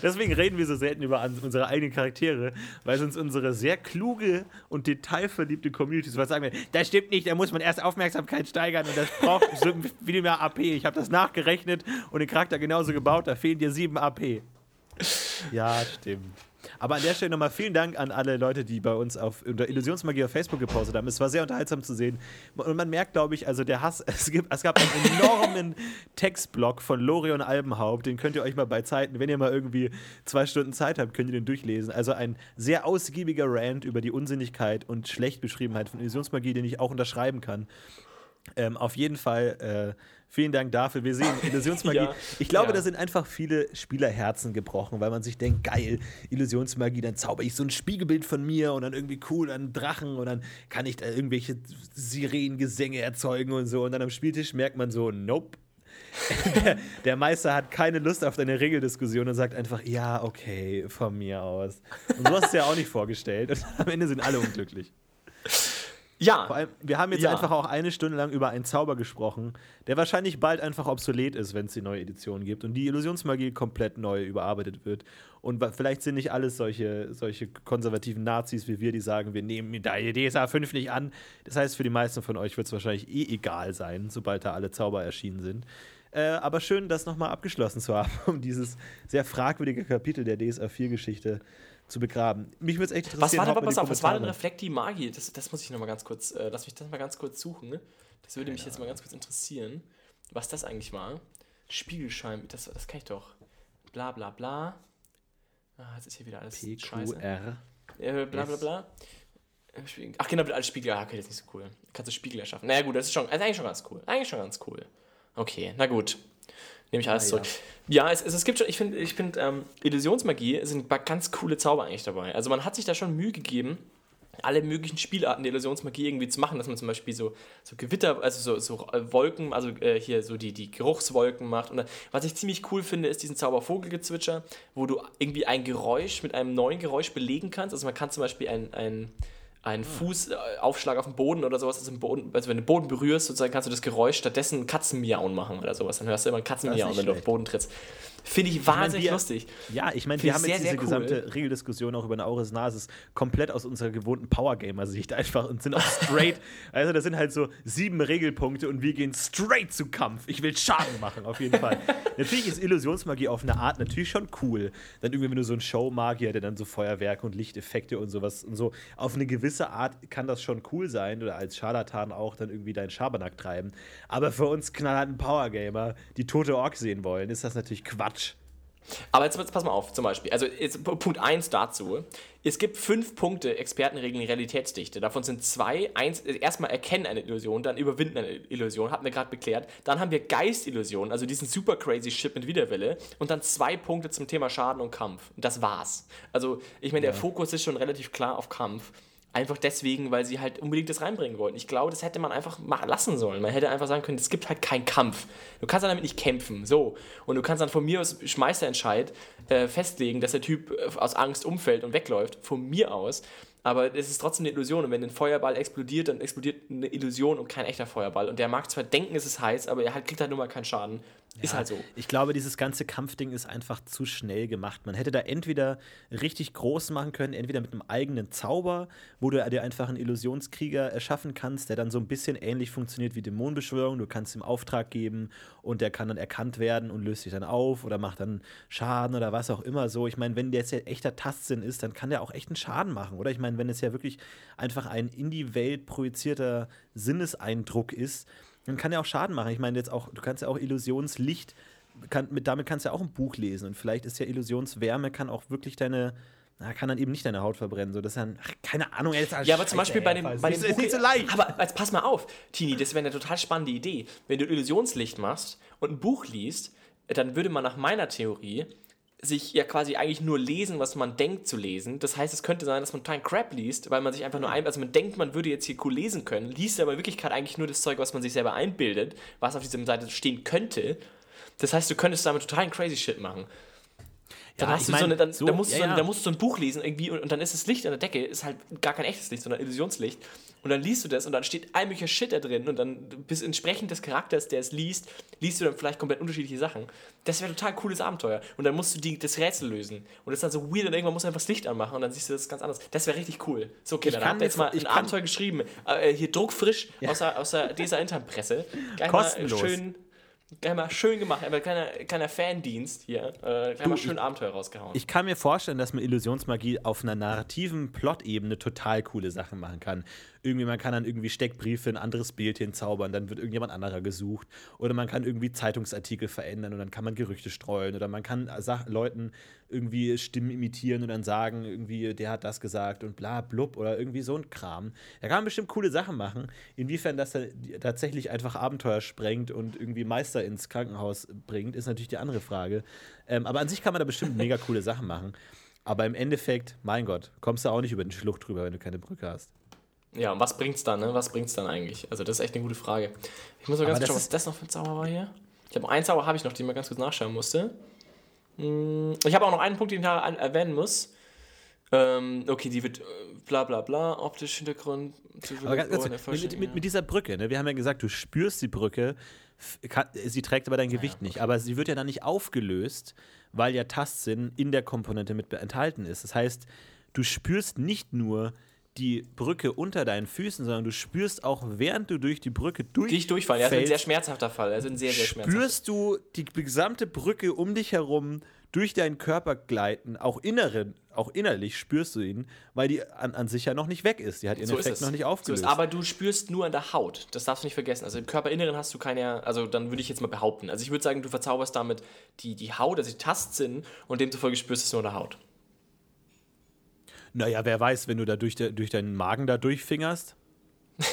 Deswegen reden wir so selten über unsere eigenen Charaktere, weil sonst unsere sehr kluge und detailverliebte Community so was sagen wir, das stimmt nicht, da muss man erst Aufmerksamkeit steigern und das braucht so viel mehr AP. Ich habe das nachgerechnet und den Charakter genauso gebaut, da fehlen dir 7 AP. Ja, stimmt. Aber an der Stelle nochmal vielen Dank an alle Leute, die bei uns auf unter Illusionsmagie auf Facebook gepostet haben. Es war sehr unterhaltsam zu sehen. Und man merkt, glaube ich, also der Hass, es, gibt, es gab einen enormen Textblock von Lorion Albenhaupt, den könnt ihr euch mal bei Zeiten, wenn ihr mal irgendwie zwei Stunden Zeit habt, könnt ihr den durchlesen. Also ein sehr ausgiebiger Rant über die Unsinnigkeit und Schlechtbeschriebenheit von Illusionsmagie, den ich auch unterschreiben kann. Ähm, auf jeden Fall äh, vielen Dank dafür. Wir sehen Illusionsmagie. Ja, ich glaube, ja. da sind einfach viele Spielerherzen gebrochen, weil man sich denkt, geil, Illusionsmagie, dann zauber ich so ein Spiegelbild von mir und dann irgendwie cool, dann Drachen und dann kann ich da irgendwelche Sirenengesänge erzeugen und so. Und dann am Spieltisch merkt man so, nope. der, der Meister hat keine Lust auf deine Regeldiskussion und sagt einfach, ja, okay, von mir aus. Und so hast du es ja auch nicht vorgestellt. Und am Ende sind alle unglücklich. Ja, Vor allem, wir haben jetzt Ja. einfach auch eine Stunde lang über einen Zauber gesprochen, der wahrscheinlich bald einfach obsolet ist, wenn es die neue Edition gibt und die Illusionsmagie komplett neu überarbeitet wird. Und vielleicht sind nicht alles solche, solche konservativen Nazis wie wir, die sagen, wir nehmen die DSA 5 nicht an. Das heißt, für die meisten von euch wird es wahrscheinlich eh egal sein, sobald da alle Zauber erschienen sind. Äh, aber schön, das nochmal abgeschlossen zu haben, um dieses sehr fragwürdige Kapitel der DSA 4-Geschichte zu begraben. Mich würde es echt interessieren. was war denn, aber pass auf, was war denn. Reflekti Magie? Das, das muss ich nochmal ganz kurz, äh, lass mich das mal ganz kurz suchen. Ne? Das würde mich jetzt mal ganz kurz interessieren, was das eigentlich war. Spiegelschein, das, das kann ich doch. Bla bla bla. Ah, jetzt ist hier wieder alles scheiße. PQR. Äh, bla bla bla. Äh, Ach genau, mit alles Spiegel. Ah, okay, das ist nicht so cool. Kannst du Spiegel erschaffen. Naja gut, das ist schon, also eigentlich schon ganz cool. Eigentlich schon ganz cool. Okay, na gut. Nehme ich alles Ah, zurück. Ja, es, es, es gibt schon, ich finde, ich find, ähm, Illusionsmagie sind ganz coole Zauber eigentlich dabei. Also man hat sich da schon Mühe gegeben, alle möglichen Spielarten der Illusionsmagie irgendwie zu machen, dass man zum Beispiel so, so Gewitter, also so, so äh, Wolken, also äh, hier so die, die Geruchswolken macht. Und dann, was ich ziemlich cool finde, ist diesen Zauber Vogelgezwitscher, wo du irgendwie ein Geräusch mit einem neuen Geräusch belegen kannst. Also man kann zum Beispiel ein, ein einen Fußaufschlag auf dem Boden oder sowas, also, im Boden, also wenn du den Boden berührst, sozusagen kannst du das Geräusch stattdessen Katzenmiauen machen oder sowas. Dann hörst du immer ein Katzenmiauen, wenn du auf den. Boden trittst. Finde ich wahnsinnig wir- lustig. Ja, ich meine, wir ich haben sehr, jetzt diese cool. gesamte Regeldiskussion auch über eine Auris Nasis komplett aus unserer gewohnten Powergamer-Sicht einfach und sind auch straight. also, das sind halt so sieben Regelpunkte und wir gehen straight zu Kampf. Ich will Schaden machen, auf jeden Fall. natürlich ist Illusionsmagie auf eine Art natürlich schon cool. Dann irgendwie, wenn du so ein Showmagier, der dann so Feuerwerke und Lichteffekte und sowas und so, auf eine gewisse Art kann das schon cool sein oder als Scharlatan auch dann irgendwie deinen Schabernack treiben. Aber für uns knallharten Powergamer, die tote Ork sehen wollen, ist das natürlich Quatsch. Aber jetzt, pass mal auf, zum Beispiel. Also jetzt, Punkt 1 dazu. Es gibt fünf Punkte Expertenregeln Realitätsdichte. Davon sind zwei. Eins, erstmal erkennen eine Illusion, dann überwinden eine Illusion, hatten wir gerade beklärt. Dann haben wir Geistillusionen, also diesen super crazy Shit mit Widerwille. Und dann zwei Punkte zum Thema Schaden und Kampf. Und das war's. Also, ich meine, der Fokus ist schon relativ klar auf Kampf. Einfach deswegen, weil sie halt unbedingt das reinbringen wollten. Ich glaube, das hätte man einfach lassen sollen. Man hätte einfach sagen können, es gibt halt keinen Kampf. Du kannst damit nicht kämpfen. So. Und du kannst dann von mir aus Schmeißerentscheid äh, festlegen, dass der Typ äh, aus Angst umfällt und wegläuft. Von mir aus. Aber es ist trotzdem eine Illusion. Und wenn ein Feuerball explodiert, dann explodiert eine Illusion und kein echter Feuerball. Und der mag zwar denken, es ist heiß, aber er kriegt halt nur mal keinen Schaden. Ist Ja, halt so. Ich glaube, dieses ganze Kampfding ist einfach zu schnell gemacht. Man hätte da entweder richtig groß machen können, entweder mit einem eigenen Zauber, wo du dir einfach einen Illusionskrieger erschaffen kannst, der dann so ein bisschen ähnlich funktioniert wie Dämonenbeschwörung. Du kannst ihm Auftrag geben und der kann dann erkannt werden und löst sich dann auf oder macht dann Schaden oder was auch immer so. Ich meine, wenn der jetzt ja echter Tastsinn ist, dann kann der auch echt einen Schaden machen, oder? Ich meine, wenn es ja wirklich einfach ein in die Welt projizierter Sinneseindruck ist, dann kann er auch Schaden machen. Ich meine jetzt auch, du kannst ja auch Illusionslicht, kann, mit, damit kannst du ja auch ein Buch lesen und vielleicht ist ja Illusionswärme kann auch wirklich deine, na, kann dann eben nicht deine Haut verbrennen. So, das ist dann, ach, keine Ahnung, ey, Ja, aber zum Beispiel bei dem, bei dem ist ist nicht so leicht. Aber jetzt pass mal auf, Tini, das wäre eine total spannende Idee. Wenn du Illusionslicht machst und ein Buch liest, dann würde man nach meiner Theorie sich ja quasi eigentlich nur lesen, was man denkt zu lesen. Das heißt, es könnte sein, dass man totalen Crap liest, weil man sich einfach nur ein, also man denkt, man würde jetzt hier cool lesen können, liest aber in Wirklichkeit eigentlich nur das Zeug, was man sich selber einbildet, was auf dieser Seite stehen könnte. Das heißt, du könntest damit totalen crazy Shit machen. Dann, Ja, hast du mein, so eine, dann, so- dann, musst du ja, so, eine- ja. dann musst du so ein Buch lesen irgendwie und, und dann ist das Licht an der Decke, ist halt gar kein echtes Licht, sondern Illusionslicht. Und dann liest du das und dann steht all möglicher Shit da drin und dann bis entsprechend des Charakters, der es liest, liest du dann vielleicht komplett unterschiedliche Sachen. Das wäre total cooles Abenteuer. Und dann musst du die, das Rätsel lösen. Und das ist dann so weird und irgendwann musst du einfach das Licht anmachen und dann siehst du das ganz anders. Das wäre richtig cool. So, okay, Ich dann habt ihr jetzt mal ein Abenteuer geschrieben. Äh, hier druckfrisch aus der, aus der dieser Internpresse. Gleich Kostenlos. Mal schön, gleich mal schön gemacht. Einfach kleiner, kleiner Fandienst hier. Äh, gleich mal schön Abenteuer rausgehauen. Ich kann mir vorstellen, dass man Illusionsmagie auf einer narrativen Plot-Ebene total coole Sachen machen kann. Irgendwie, man kann dann irgendwie Steckbriefe in ein anderes Bild hinzaubern, dann wird irgendjemand anderer gesucht. Oder man kann irgendwie Zeitungsartikel verändern und dann kann man Gerüchte streuen. Oder man kann Sach Leuten irgendwie Stimmen imitieren und dann sagen, irgendwie, der hat das gesagt und bla blub oder irgendwie so ein Kram. Da kann man bestimmt coole Sachen machen. Inwiefern das tatsächlich einfach Abenteuer sprengt und irgendwie Meister ins Krankenhaus bringt, ist natürlich die andere Frage. Ähm, aber an sich kann man da bestimmt mega coole Sachen machen. Aber im Endeffekt, mein Gott, kommst du auch nicht über den Schlucht drüber, wenn du keine Brücke hast. Ja, und was bringt's dann, ne? Was bringt's dann eigentlich? Also, das ist echt eine gute Frage. Ich muss mal ganz kurz schauen, das was das noch für ein Zauber war hier. Ich habe einen Zauber, habe ich noch, den mal ganz kurz nachschauen musste. Hm, Ich habe auch noch einen Punkt, den ich erwähnen muss. Ähm, okay, die wird äh, bla bla bla, optisch Hintergrund. Aber ganz, ganz, Oh, mit, mit, mit dieser Brücke, ne? wir haben ja gesagt, du spürst die Brücke, kann, sie trägt aber dein Gewicht nicht. Aber sie wird ja dann nicht aufgelöst, weil ja Tastsinn in der Komponente mit enthalten ist. Das heißt, du spürst nicht nur die Brücke unter deinen Füßen, sondern du spürst auch, während du durch die Brücke durch Die ich durchfallen. Ja, das ist ein sehr schmerzhafter Fall. Also ein sehr, sehr schmerzhafter. spürst du die gesamte Brücke um dich herum durch deinen Körper gleiten, auch inneren, auch innerlich spürst du ihn, weil die an, an sich ja noch nicht weg ist. Die hat ihren So Effekt noch nicht So aufgelöst. ist, aber du spürst nur an der Haut. Das darfst du nicht vergessen. Also im Körperinneren hast du keine, also dann würde ich jetzt mal behaupten. Also ich würde sagen, du verzauberst damit die, die Haut, also die Tastsinn und demzufolge spürst du es nur an der Haut. Naja, wer weiß, wenn du da durch, de, durch deinen Magen da durchfingerst,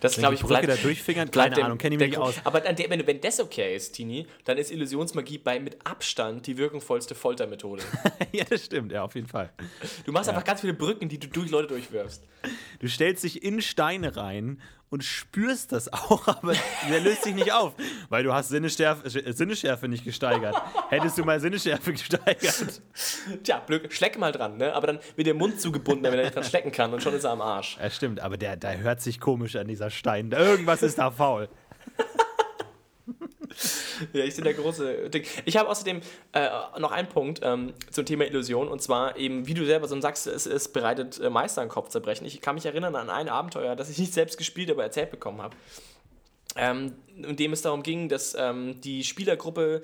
Das glaube ich Brücke bleibt, da durchfingern, keine dem- Ahnung, kenne ich mich nicht aus. Aber dann, wenn, wenn das okay ist, Tini, dann ist Illusionsmagie bei mit Abstand die wirkungsvollste Foltermethode. ja, das stimmt, ja, auf jeden Fall. Du machst einfach ganz viele Brücken, die du durch Leute durchwirfst. Du stellst dich in Steine rein und spürst das auch, aber der löst sich nicht auf, weil du hast Sinneschärfe, äh, Sinneschärfe nicht gesteigert. Hättest du mal Sinneschärfe gesteigert. Tja, Glück, schleck mal dran, ne? Aber dann wird der Mund zugebunden, damit er nicht dran schlecken kann und schon ist er am Arsch. Ja, stimmt, aber der, der hört sich komisch an, dieser Stein. Irgendwas ist da faul. Ja, ich bin der große Ding. Ich habe außerdem äh, noch einen Punkt ähm, zum Thema Illusion und zwar eben, wie du selber so sagst, es, es bereitet äh, Meister einen Kopfzerbrechen. Ich kann mich erinnern an ein Abenteuer, das ich nicht selbst gespielt, aber erzählt bekommen habe. Ähm, in dem es darum ging, dass ähm, die Spielergruppe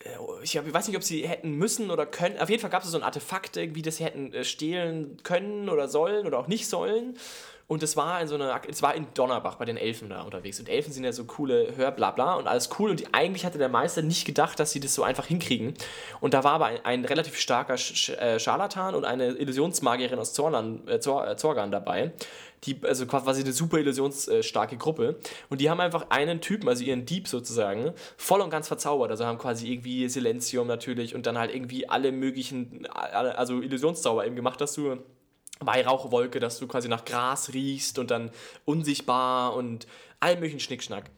äh, ich, weiß nicht, ob sie hätten müssen oder können. Auf jeden Fall gab es so ein Artefakt, irgendwie, das sie hätten äh, stehlen können oder sollen oder auch nicht sollen. Und es war in so einer, es war in Donnerbach bei den Elfen da unterwegs. Und Elfen sind ja so coole Hörblabla und alles cool. Und die, eigentlich hatte der Meister nicht gedacht, dass sie das so einfach hinkriegen. Und da war aber ein, ein relativ starker Sch äh, Scharlatan und eine Illusionsmagierin aus Zorlan, äh, Zor, äh, Zorgan dabei. Die, also quasi eine super illusionsstarke Gruppe. Und die haben einfach einen Typen, also ihren Dieb sozusagen, voll und ganz verzaubert. Also haben quasi irgendwie Silenzium natürlich und dann halt irgendwie alle möglichen, also Illusionszauber eben gemacht, dass du Weihrauchwolke, dass du quasi nach Gras riechst und dann unsichtbar und all möglichen Schnickschnack.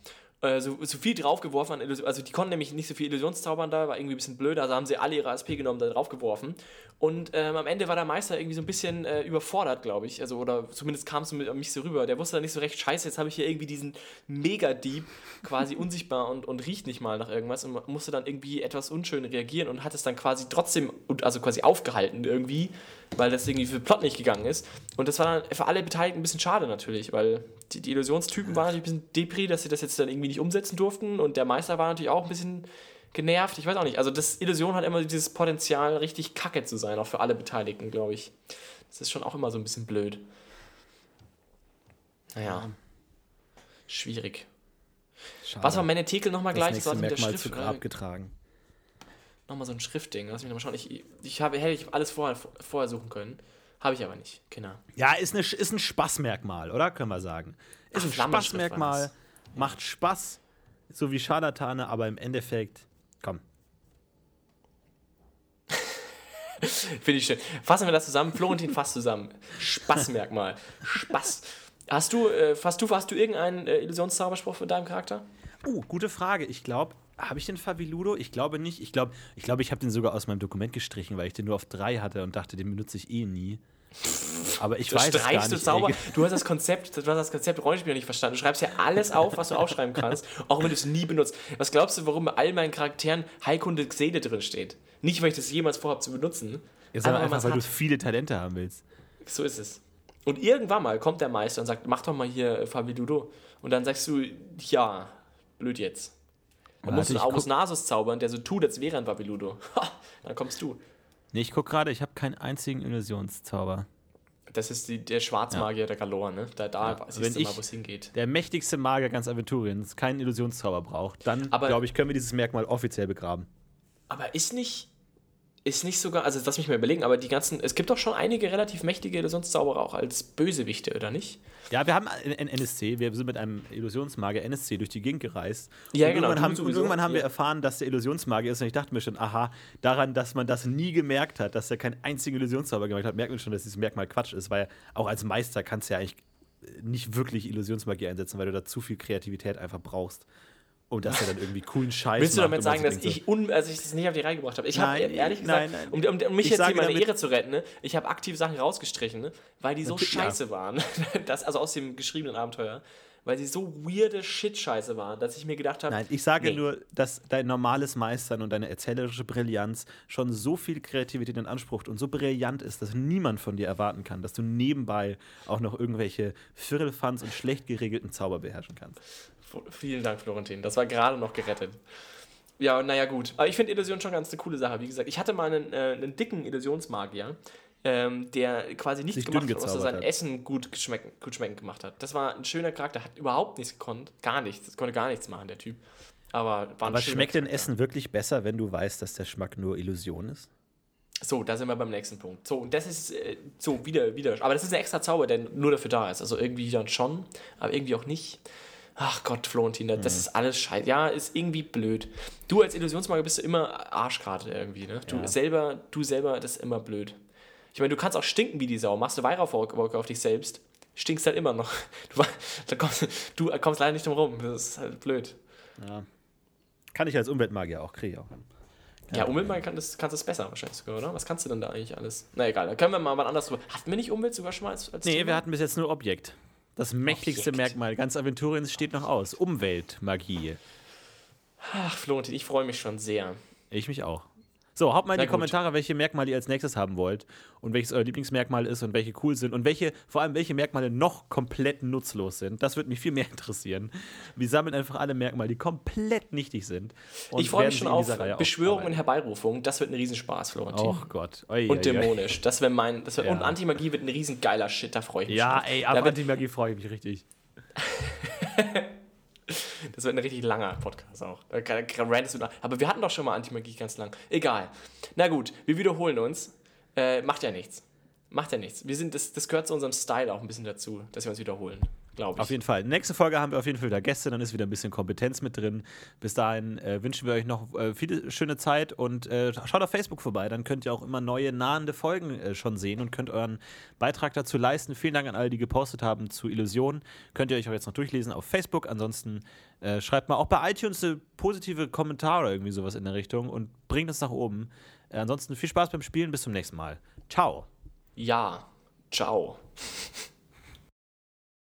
Äh, so, so, viel draufgeworfen an Illusion. Also die konnten nämlich nicht so viel Illusionszaubern da, war irgendwie ein bisschen blöd, also haben sie alle ihre ASP genommen, da draufgeworfen. Und ähm, am Ende war der Meister irgendwie so ein bisschen äh, überfordert, glaube ich. Also, oder zumindest kam es mich so rüber. Der wusste dann nicht so recht, scheiße, jetzt habe ich hier irgendwie diesen Mega-Dieb quasi unsichtbar und, und riecht nicht mal nach irgendwas und musste dann irgendwie etwas unschön reagieren und hat es dann quasi trotzdem, also quasi aufgehalten irgendwie, weil das irgendwie für Plot nicht gegangen ist. Und das war dann für alle Beteiligten ein bisschen schade natürlich, weil die, die Illusionstypen waren natürlich ein bisschen depri, dass sie das jetzt dann irgendwie nicht umsetzen durften und der Meister war natürlich auch ein bisschen genervt. Ich weiß auch nicht. Also das Illusion hat immer dieses Potenzial, richtig kacke zu sein, auch für alle Beteiligten, glaube ich. Das ist schon auch immer so ein bisschen blöd. Naja. Schwierig. Schade. Was war Menetekel nochmal gleich? Das, das war mit der Schrift. Zu Grab getragen. Nochmal so ein Schriftding. Lass mich nochmal schauen. Ich, ich habe, hätte ich alles vorher, vorher suchen können. Habe ich aber nicht. Genau. Ja, ist, eine, ist ein Spaßmerkmal, oder? Können wir sagen. Ist Ach, ein Spaßmerkmal. Macht Spaß. So wie Scharlatane, aber im Endeffekt Komm. Finde ich schön. Fassen wir das zusammen. Florentin fasst zusammen. Spaßmerkmal. Spaß. Hast du, äh, hast du, hast du irgendeinen äh, Illusionszauberspruch für deinem Charakter? Uh, gute Frage. Ich glaube, habe ich den Fabiludo? Ich glaube nicht. Ich glaube, ich, glaub, ich habe den sogar aus meinem Dokument gestrichen, weil ich den nur auf drei hatte und dachte, den benutze ich eh nie. Aber ich du weiß gar nicht. Zauber. Du hast das Konzept, du hast das Konzept Rollenspiel nicht verstanden. Du schreibst ja alles auf, was du aufschreiben kannst, auch wenn du es nie benutzt. Was glaubst du, warum bei all meinen Charakteren Heilkunde Seele drin steht? Nicht, weil ich das jemals vorhabe zu benutzen. Ja, sondern einfach, weil hat. du viele Talente haben willst. So ist es. Und irgendwann mal kommt der Meister und sagt, mach doch mal hier Fabi Ludo. Und dann sagst du, ja, blöd jetzt. Man muss einen August Nasus zaubern, der so tut, als wäre ein Babiludo. dann kommst du. Nee, ich guck gerade, ich habe keinen einzigen Illusionszauber. Das ist die, der Schwarzmagier ja. der Galore, ne? Da, da ja. siehst du mal, wo es hingeht. Der mächtigste Magier ganz Aventuriens keinen Illusionszauber braucht, dann, glaube ich, können wir dieses Merkmal offiziell begraben. Aber ist nicht, ist nicht sogar, also lass mich mal überlegen, aber die ganzen, es gibt doch schon einige relativ mächtige Illusionszauberer auch als Bösewichte, oder nicht? Ja, wir haben ein NSC, wir sind mit einem Illusionsmagier NSC durch die Gegend gereist. Ja, und genau. Irgendwann haben, und irgendwann haben ja. wir erfahren, dass der Illusionsmagier ist und ich dachte mir schon, aha, daran, dass man das nie gemerkt hat, dass er keinen einzigen Illusionszauber gemacht hat, merkt man schon, dass dieses Merkmal Quatsch ist, weil auch als Meister kannst du ja eigentlich nicht wirklich Illusionsmagie einsetzen, weil du da zu viel Kreativität einfach brauchst. Und dass er dann irgendwie coolen Scheiß Willst du damit sagen, dass ich, un also ich das nicht auf die Reihe gebracht habe? Ich habe ehrlich gesagt, nein, nein. Um, um, um, mich ich jetzt hier meine Ehre zu retten, ne, ich habe aktiv Sachen rausgestrichen, ne, weil die so Natürlich, scheiße ja. waren. das, also aus dem geschriebenen Abenteuer. Weil sie so weirde Shit-Scheiße waren, dass ich mir gedacht habe. Nein, ich sage nee. nur, dass dein normales Meistern und deine erzählerische Brillanz schon so viel Kreativität in Anspruch und so brillant ist, dass niemand von dir erwarten kann, dass du nebenbei auch noch irgendwelche Firlefanz und schlecht geregelten Zauber beherrschen kannst. Vielen Dank, Florentin. Das war gerade noch gerettet. Ja, naja, gut. Aber ich finde Illusion schon ganz eine coole Sache. Wie gesagt, ich hatte mal einen, äh, einen dicken Illusionsmagier, ähm, der quasi nichts gemacht hat, außer sein hat. Essen gut, geschmecken, gut schmecken gemacht hat. Das war ein schöner Charakter, hat überhaupt nichts gekonnt. Gar nichts. Konnte gar nichts machen, der Typ. Aber, war Aber schmeckt denn Essen wirklich besser, wenn du weißt, dass der Geschmack nur Illusion ist? So, da sind wir beim nächsten Punkt. So, und das ist äh, so wieder, wieder. Aber das ist ein extra Zauber, der nur dafür da ist. Also irgendwie dann schon, aber irgendwie auch nicht. Ach Gott, Florentin, das mhm. ist alles scheiße. Ja, ist irgendwie blöd. Du als Illusionsmagier bist du immer Arschkarte irgendwie, ne? Du ja. selber, du selber, das ist immer blöd. Ich meine, du kannst auch stinken wie die Sau. Machst du Weihrauchwolke auf dich selbst, stinkst halt immer noch. Du, da kommst, du kommst leider nicht drum rum. Das ist halt blöd. Ja. Kann ich als Umweltmagier auch, kriege ich auch. Ja, ja Umweltmagier kann das, kannst du es besser wahrscheinlich sogar, oder? Was kannst du denn da eigentlich alles? Na egal, da können wir mal was anderes drüber. Hatten wir nicht Umwelt sogar schon mal als, als Nee, Thema? wir hatten bis jetzt nur Objekt. Das mächtigste Objekt. Merkmal ganz Aventuriens steht noch aus. Umweltmagie. Ach, Florentin, ich freue mich schon sehr. Ich mich auch. So, haut mal in Na die gut. Kommentare, welche Merkmale ihr als nächstes haben wollt und welches euer Lieblingsmerkmal ist und welche cool sind und welche, vor allem welche Merkmale noch komplett nutzlos sind. Das würde mich viel mehr interessieren. Wir sammeln einfach alle Merkmale, die komplett nichtig sind. und Ich freue mich schon auf dieser Reihe Beschwörung und aufarbeiten. Herbeirufung. Das wird ein Riesenspaß, Florentin. Oh Gott. Oi, und oi, oi. dämonisch. Das wäre mein. Das wär, Ja. Und Antimagie wird ein riesen geiler Shit, da freue ich mich. Ja, schon. ey, wird, Antimagie freue ich mich richtig. Das wird ein richtig langer Podcast auch. Aber wir hatten doch schon mal Antimagie ganz lang. Egal. Na gut, wir wiederholen uns. Äh, macht ja nichts. Macht ja nichts. Wir sind, das, das gehört zu unserem Style auch ein bisschen dazu, dass wir uns wiederholen. Glaube ich. Auf jeden Fall. Nächste Folge haben wir auf jeden Fall wieder Gäste, dann ist wieder ein bisschen Kompetenz mit drin. Bis dahin äh, wünschen wir euch noch äh, viele schöne Zeit und äh, schaut auf Facebook vorbei, dann könnt ihr auch immer neue nahende Folgen äh, schon sehen und könnt euren Beitrag dazu leisten. Vielen Dank an alle, die gepostet haben zu Illusion. Könnt ihr euch auch jetzt noch durchlesen auf Facebook. Ansonsten äh, schreibt mal auch bei iTunes eine positive Kommentare oder irgendwie sowas in der Richtung und bringt uns nach oben. Äh, ansonsten viel Spaß beim Spielen, bis zum nächsten Mal. Ciao. Ja. Ciao.